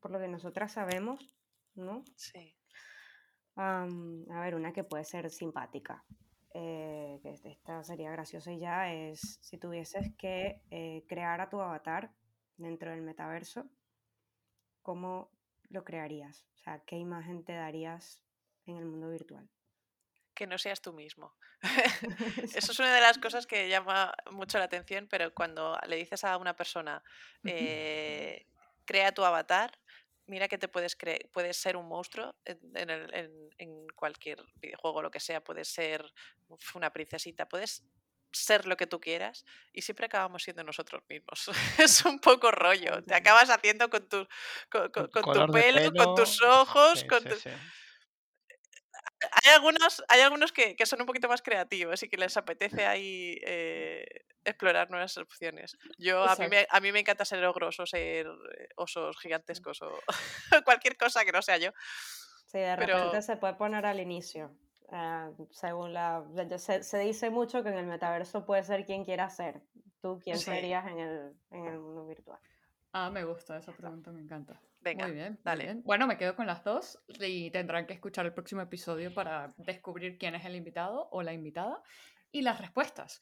por lo que nosotras sabemos, ¿no?
Sí.
a ver, una que puede ser simpática. Eh, que esta sería graciosa y ya, es si tuvieses que eh, crear a tu avatar dentro del metaverso, ¿cómo lo crearías? O sea, ¿qué imagen te darías en el mundo virtual?
Que no seas tú mismo. Eso es una de las cosas que llama mucho la atención, pero cuando le dices a una persona, eh, crea tu avatar, mira que te puedes creer, puedes ser un monstruo en, en, cualquier videojuego, lo que sea, puedes ser una princesita, puedes ser lo que tú quieras y siempre acabamos siendo nosotros mismos. es un poco rollo, te acabas haciendo con tu, con, tu pelo, con tus ojos, con hay algunos, hay algunos que, son un poquito más creativos y que les apetece ahí eh, explorar nuevas opciones. Yo a mí, me, a mí me encanta ser ogros o ser eh, osos gigantescos o cualquier cosa que no sea yo.
Sí, de repente se puede poner al inicio. Eh, según la. Se, dice mucho que en el metaverso puede ser quien quiera ser. ¿Tú quién serías en el, en el mundo virtual?
Ah, me gusta esa pregunta, me encanta.
Venga,
muy bien, dale. Bueno, me quedo con las dos y tendrán que escuchar el próximo episodio para descubrir quién es el invitado o la invitada. y las respuestas.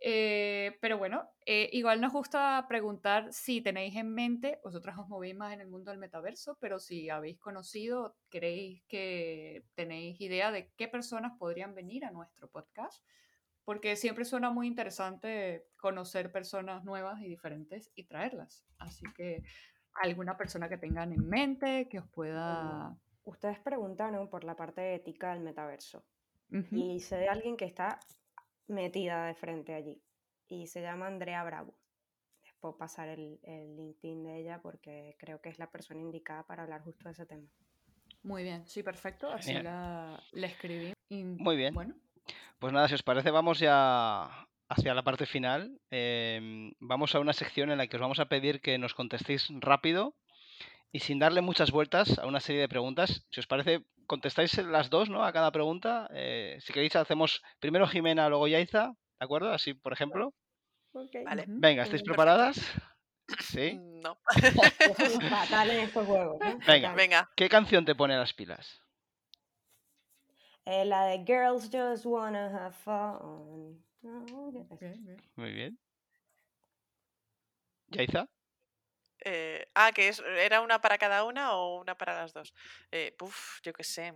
Eh, pero bueno, eh, igual nos gusta preguntar si tenéis en mente, vosotras os movéis más en el mundo del metaverso, pero si habéis conocido, creéis que tenéis idea de qué personas podrían venir a nuestro podcast, porque siempre suena muy interesante conocer personas nuevas y diferentes y traerlas. Así que alguna persona que tengan en mente, que os pueda...
Ustedes preguntaron por la parte ética del metaverso. Y sé de alguien que está metida de frente allí. Y se llama Andrea Bravo. Les puedo pasar el, el LinkedIn de ella porque creo que es la persona indicada para hablar justo de ese tema.
Muy bien, sí, perfecto. Así la, la escribí. Y,
Muy bien.
Bueno,
Pues nada, si os parece, vamos ya hacia la parte final. Em, vamos a una sección en la que os vamos a pedir que nos contestéis rápido y sin darle muchas vueltas a una serie de preguntas. Si os parece, contestáis las dos, ¿no? A cada pregunta. Eh, si queréis, hacemos primero Jimena, luego Yaiza, ¿de acuerdo? Así, por ejemplo.
Vale.
Venga, ¿estáis
Mm,
preparadas? Sí.
No.
Juegos. ¿eh?
Venga.
Venga.
¿Qué canción te pone las pilas?
Eh, la de Girls Just Wanna Have Fun.
Ok.
Muy bien. ¿Yaiza?
Eh, ah, que es, era una para cada una o una para las dos. Eh, puf, yo qué sé.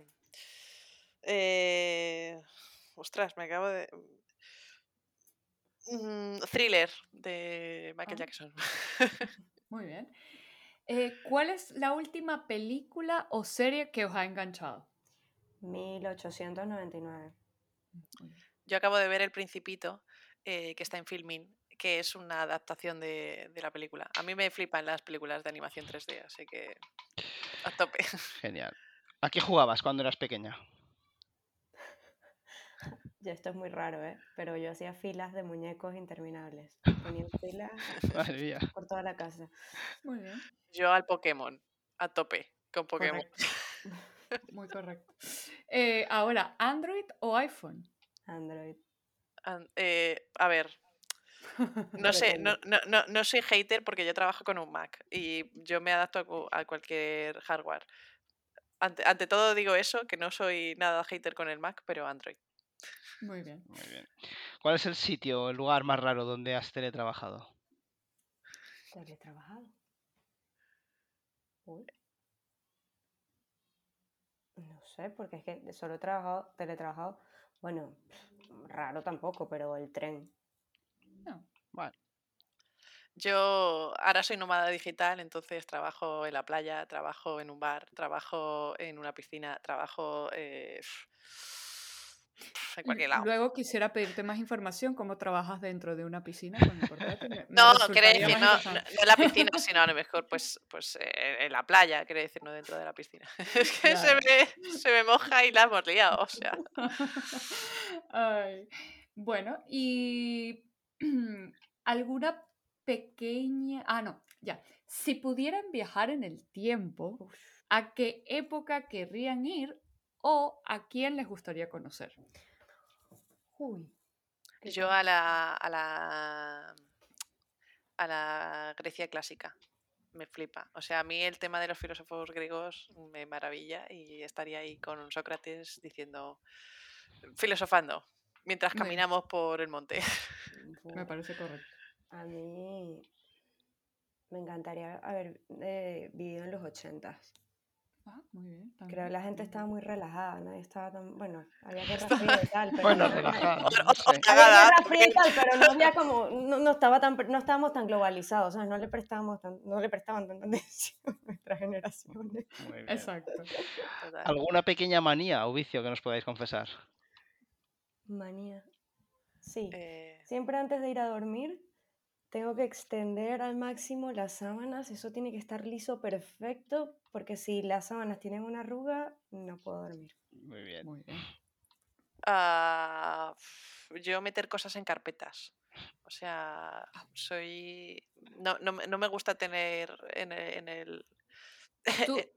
Eh, ostras, me acabo de. Mm, thriller de Michael
Ah.
Jackson.
Muy bien. Eh, ¿Cuál es la última película o serie que os ha enganchado?
1899.
Yo acabo de ver El Principito, eh, que está en Filmin, que es una adaptación de, de la película. A mí me flipan las películas de animación 3D, así que a tope.
Genial. ¿A qué jugabas cuando eras pequeña?
Ya esto es muy raro, ¿eh? Pero yo hacía filas de muñecos interminables. Ponía filas
Madre mía.
por toda la casa.
Muy bien.
Yo al Pokémon, a tope con Pokémon.
Correcto. Muy correcto. Eh, ahora, ¿Android o iPhone?
Android.
An- eh, a ver, no sé, no, no, no, no soy hater porque yo trabajo con un Mac y yo me adapto a cu- a cualquier hardware. Ante, ante todo digo eso, que no soy nada hater con el Mac, pero Android.
Muy bien.
Muy bien. ¿Cuál es el sitio o el lugar más raro donde has teletrabajado?
Teletrabajado. Uy. No sé, porque es que solo he trabajado, teletrabajado. Bueno, raro tampoco, pero el tren.
No.
Bueno,
Yo ahora soy nómada digital, entonces trabajo en la playa, trabajo en un bar, trabajo en una piscina, trabajo eh, en cualquier lado.
Luego quisiera pedirte más información, cómo trabajas dentro de una piscina con el me- me
No, quiere
resultaría
decir, no, no, la piscina, sino a lo mejor pues, pues eh, en la playa, quiere decir, no dentro de la piscina. Es que se, me, se me moja y la hemos liado, o sea.
Ay, Bueno, y alguna pequeña... Ah, no, ya. Si pudieran viajar en el tiempo. ¿a qué época querrían ir o a quién les gustaría conocer?
Uy.
Yo a la, a la a la Grecia clásica. Me flipa. O sea, a mí el tema de los filósofos griegos me maravilla y estaría ahí con Sócrates diciendo, filosofando, mientras caminamos por el monte.
Me parece correcto.
A mí me encantaría haber eh, vivido en los ochentas.
Ah, muy bien.
Creo que la gente estaba muy relajada, nadie estaba tan... Bueno, había guerra fría y tal, pero...
bueno,
no-
relajado.
O-
no sé.
Había guerra fría y tal, pero no había como... No, no estaba tan, no estábamos tan globalizados, ¿sabes? No le prestábamos tan, no le prestaban tanta atención a nuestras generaciones.
Muy bien.
Exacto.
¿Alguna pequeña manía o vicio que nos podáis confesar?
Manía. Sí.
Eh,
Siempre antes de ir a dormir, tengo que extender al máximo las sábanas. Eso tiene que estar liso perfecto, porque si las sábanas tienen una arruga, no puedo dormir.
Muy bien.
Muy bien.
ah, yo meter cosas en carpetas. O sea, soy... No, no, me- no me gusta tener en el... en el-
Tú,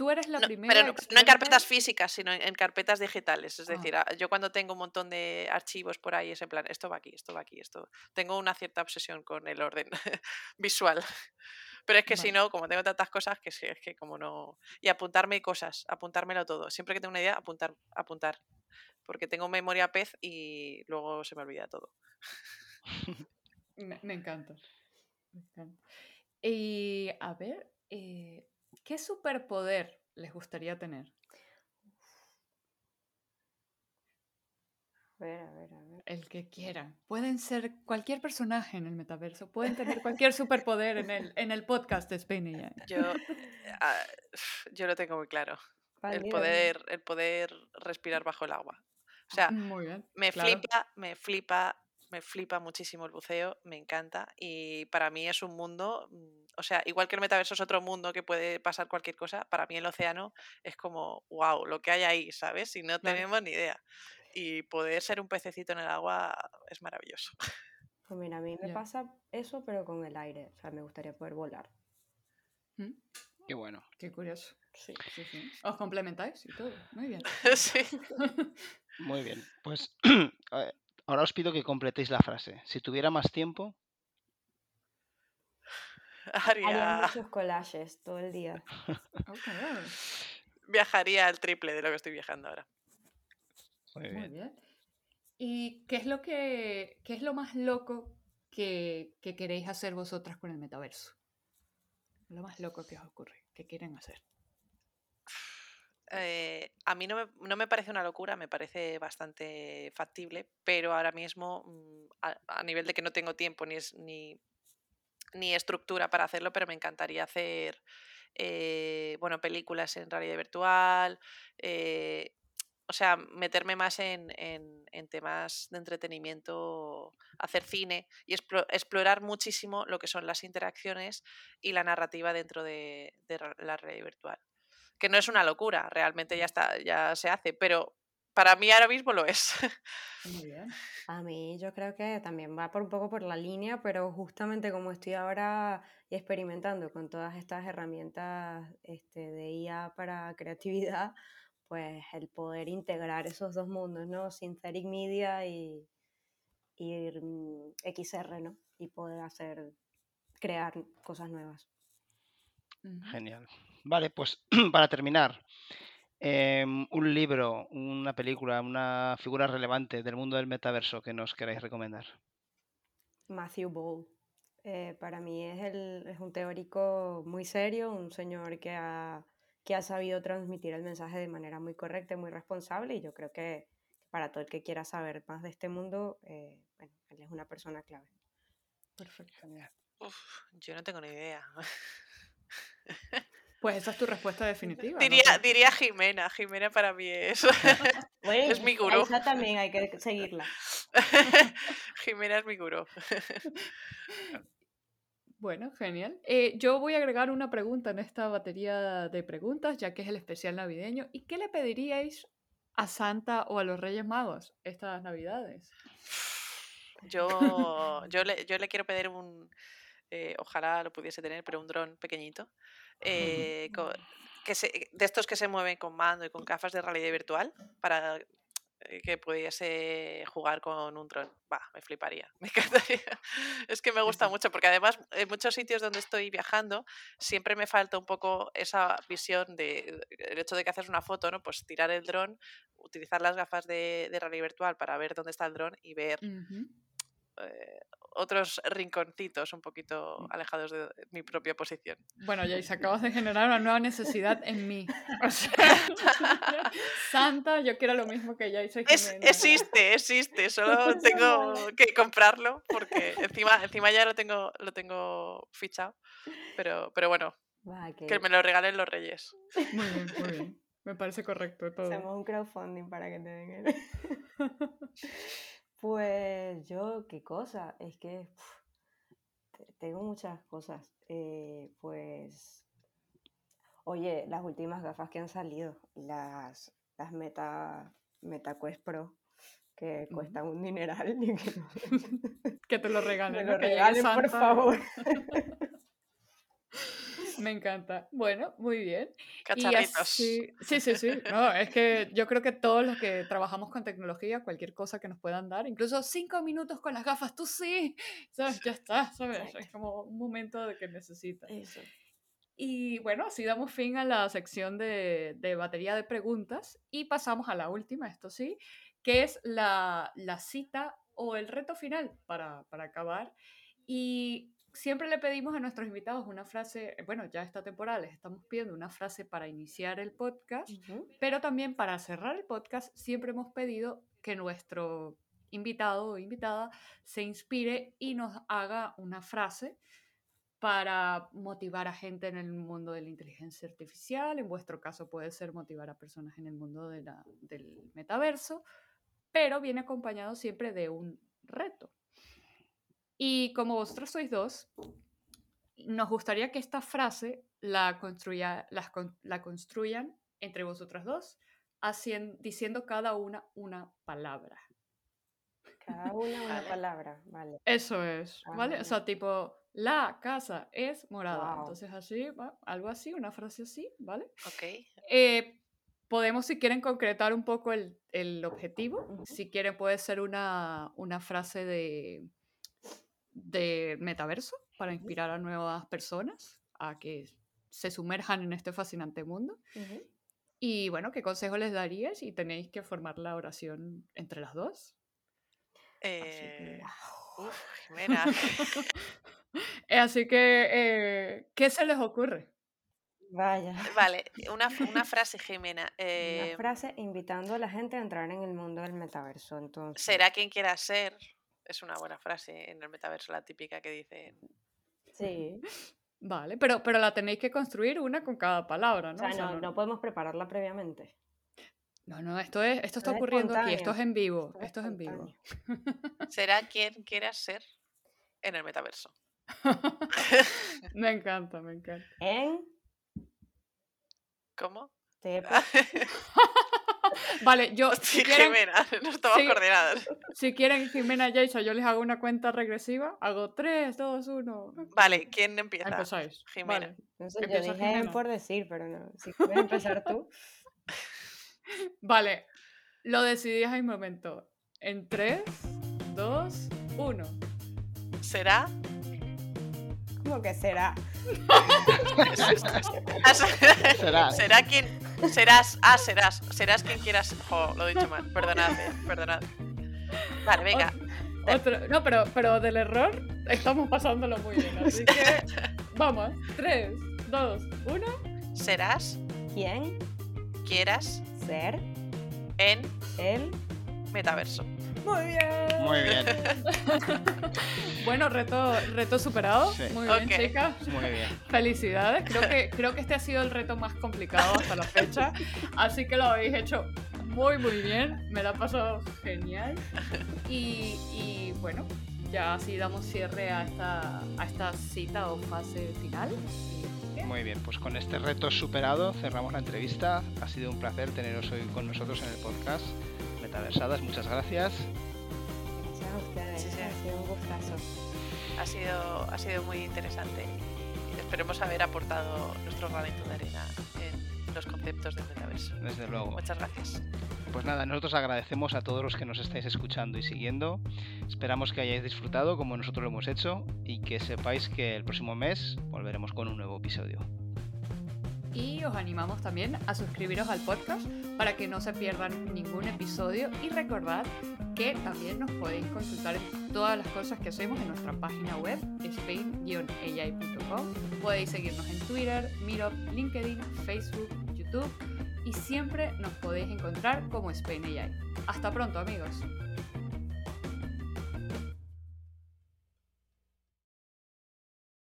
tú eres la
No,
primera
pero no, no en carpetas físicas, sino en, carpetas digitales. Es
Ah.
decir, a- yo cuando tengo un montón de archivos por ahí, es en plan, esto va aquí, esto va aquí, esto. Tengo una cierta obsesión con el orden visual. Pero es que si no, como tengo tantas cosas, que sí, es que como no. Y apuntarme cosas, apuntármelo todo. Siempre que tengo una idea, apuntar, apuntar. porque tengo memoria pez y luego se me olvida todo.
Me, me encanta. Me encanta. Y a ver, eh, ¿qué superpoder les gustaría tener?
A ver, a ver, a ver.
El que quieran. Pueden ser cualquier personaje en el metaverso. Pueden tener cualquier superpoder en el, en el podcast de Spain y ya.
Yo, ah, yo lo tengo muy claro.
Vale,
El poder, el poder respirar bajo el agua. O sea,
Muy bien.
me
claro.
flipa, me flipa, me flipa muchísimo el buceo, me encanta. Y para mí es un mundo, mm, o sea, igual que el metaverso es otro mundo que puede pasar cualquier cosa, para mí el océano es como, wow, lo que hay ahí, ¿sabes? Y no tenemos ni idea. Y poder ser un pececito en el agua es maravilloso.
Pues mira, a mí me pasa eso, pero con el aire. O sea, me gustaría poder volar.
¿Mm?
Qué bueno.
Qué curioso.
Sí.
Sí, sí. Os complementáis y todo. Muy bien.
sí.
Muy bien. Pues ahora os pido que completéis la frase. Si tuviera más tiempo,
Haría
Haría,
muchos collages todo el día.
Viajaría al triple de lo que estoy viajando ahora.
muy bien.
¿Y qué es lo que qué es lo más loco que, que queréis hacer vosotras con el metaverso? Lo más loco que os ocurre, que quieren hacer.
Eh, a mí no me, no me parece una locura, me parece bastante factible, pero ahora mismo, mm, a, nivel de que no tengo tiempo ni, es- ni, ni estructura para hacerlo, pero me encantaría hacer eh, bueno, películas en realidad virtual, eh, o sea, meterme más en, en- temas de entretenimiento, hacer cine y explo- explorar muchísimo lo que son las interacciones y la narrativa dentro de, la realidad virtual que no es una locura, realmente ya está, ya se hace, pero para mí ahora mismo lo es.
Muy bien.
A mí yo creo que también va por un poco por la línea, pero justamente como estoy ahora experimentando con todas estas herramientas este, de IA para creatividad, pues el poder integrar esos dos mundos, ¿no? Synthetic Media y, y mm, XR, ¿no? Y poder hacer, crear cosas nuevas.
Genial. Vale, pues para terminar, em, un libro, una película, una figura relevante del mundo del metaverso que nos queráis recomendar.
Matthew Ball. Eh, para mí es, el, es un teórico muy serio, un señor que ha, que ha sabido transmitir el mensaje de manera muy correcta y muy responsable y yo creo que para todo el que quiera saber más de este mundo, eh, bueno, él es una persona clave.
Perfecto.
Uf, yo no tengo ni idea.
Pues esa es tu respuesta definitiva. ¿no?
Diría, diría Jimena, Jimena para mí es,
Bueno,
es mi
a
gurú.
esa también hay que seguirla.
Jimena es mi gurú.
Bueno, genial. Eh, yo voy a agregar una pregunta en esta batería de preguntas, ya que es el especial navideño. ¿Y qué le pediríais a Santa o a los Reyes Magos estas Navidades?
Yo, yo, le, yo le quiero pedir un, eh, ojalá lo pudiese tener, pero un dron pequeñito, eh, co- que se- de estos que se mueven con mando y con gafas de realidad virtual, para eh, que pudiese jugar con un dron. Va, me fliparía, me encantaría. Es que me gusta mucho, porque además en muchos sitios donde estoy viajando siempre me falta un poco esa visión de el hecho de que haces una foto, ¿no? Pues tirar el dron, utilizar las gafas de, de realidad virtual para ver dónde está el dron y ver
Ujú.
Eh, otros rinconcitos un poquito alejados de mi propia posición.
Bueno, Jace, acabas de generar una nueva necesidad en mí. O sea, Santa, yo quiero lo mismo que Jace
Es, existe, existe, solo tengo que comprarlo porque encima, encima ya lo tengo, lo tengo fichado. Pero, pero bueno,
Va, que
que me lo regalen los reyes.
Muy bien, muy bien. Me parece correcto todo.
hacemos un crowdfunding para que te den el... Pues yo, qué cosa, es que uf, tengo muchas cosas. Eh, pues, oye, las últimas gafas que han salido, las, las Meta, Meta Quest Pro, que cuestan un dineral, que
te lo
me
regalen.
lo.
Que llegue
regalen, por favor.
Me encanta. Bueno, muy bien. Y
Cacharritos.
así, sí, sí, sí. No, es que yo creo que todos los que trabajamos con tecnología, cualquier cosa que nos puedan dar, incluso cinco minutos con las gafas, tú sí, ¿sabes? Ya está, ¿sabes? Es
Exacto.
como un momento de que necesitas.
Eso.
Y bueno, así damos fin a la sección de, de batería de preguntas y pasamos a la última, esto sí, que es la, la cita o el reto final para, para acabar. Y siempre le pedimos a nuestros invitados una frase, bueno, ya esta temporada les estamos pidiendo una frase para iniciar el podcast, pero también para cerrar el podcast siempre hemos pedido que nuestro invitado o invitada se inspire y nos haga una frase para motivar a gente en el mundo de la inteligencia artificial. En vuestro caso puede ser motivar a personas en el mundo de la- del metaverso, pero viene acompañado siempre de un reto. Y como vosotros sois dos, nos gustaría que esta frase la, construya, las con- la construyan entre vosotras dos, hacien- diciendo cada una una palabra.
Cada una una
Vale.
palabra, vale.
Eso es,
Ah,
¿vale?
vale.
O sea, tipo, la casa es morada.
Wow.
Entonces así, va, algo así, una frase así, ¿vale?
Ok.
Eh, podemos, si quieren, concretar un poco el, el objetivo.
Ujú.
Si quieren, puede ser una, una frase de, de metaverso para inspirar a nuevas personas a que se sumerjan en este fascinante mundo. Y bueno, ¿qué consejo les daríais si tenéis que formar la oración entre las dos?
Eh, uf, Jimena.
Eh, Así que, eh, ¿qué se les ocurre?
Vaya.
Vale, una, una frase, Jimena.
Una
eh,
frase invitando a la gente a entrar en el mundo del metaverso. Entonces,
será quien quiera ser. Es una buena frase en el metaverso, la típica que dicen.
Sí.
Vale, pero, pero la tenéis que construir una con cada palabra,
O
¿no? O sea,
no,
no-
podemos prepararla previamente.
No, no, esto, es, esto está
es
ocurriendo aquí, esto es en vivo,
Esto es
esto es en vivo.
Será quien quiera ser en el metaverso.
me encanta, me encanta.
En
¿Cómo?
te
Vale, yo, si
Sí,
quieren,
Jimena, no estamos
sí.
coordinadas.
si quieren Jimena y Jaisa, yo les hago una cuenta regresiva, hago 3, 2, 1.
Vale, ¿quién empieza?
Empezáis.
Jimena.
Vale.
No sé, yo
Empieza
dije
Jimena.
por decir, pero no. Si quieres empezar tú.
Vale, lo decidí en el momento. En 3, 2, 1.
¿Será?
¿Cómo que será?
Ah,
Será.
¿Será quien. Serás. Ah, serás. Serás quien quieras. Jo, lo he dicho mal. Perdonad, eh, perdonad. Vale, venga.
Otro, no, pero, pero del error estamos pasándolo muy bien. Así que vamos. 3, 2, 1.
Serás
¿Quién?
quieras
Ser.
en
El.
metaverso.
Muy bien.
Muy bien,
Bueno, reto, reto superado.
Sí.
Muy bien,
Ok.
chicas.
muy bien.
Felicidades. Creo que, creo que este ha sido el reto más complicado hasta la fecha. Así que lo habéis hecho muy, muy bien. Me la ha pasado genial. Y, y bueno, ya así damos cierre a esta, a esta cita o fase final.
Muy bien, pues con este reto superado cerramos la entrevista. Ha sido un placer teneros hoy con nosotros en el podcast Metaversadas. Muchas gracias.
Gracias a ustedes.
Sí, sí.
Ha sido un gustazo.
Ha sido, ha sido muy interesante. Esperemos haber aportado nuestro granito de arena en los conceptos del metaverso.
Desde luego.
Muchas gracias.
Pues nada, nosotros agradecemos a todos los que nos estáis escuchando y siguiendo. Esperamos que hayáis disfrutado como nosotros lo hemos hecho y que sepáis que el próximo mes volveremos con un nuevo episodio.
Y os animamos también a suscribiros al podcast para que no se pierdan ningún episodio y recordad que también nos podéis consultar todas las cosas que hacemos en nuestra página web spain-ai.com. Podéis seguirnos en Twitter, Meetup, LinkedIn, Facebook, YouTube y siempre nos podéis encontrar como Spain AI. Hasta pronto amigos.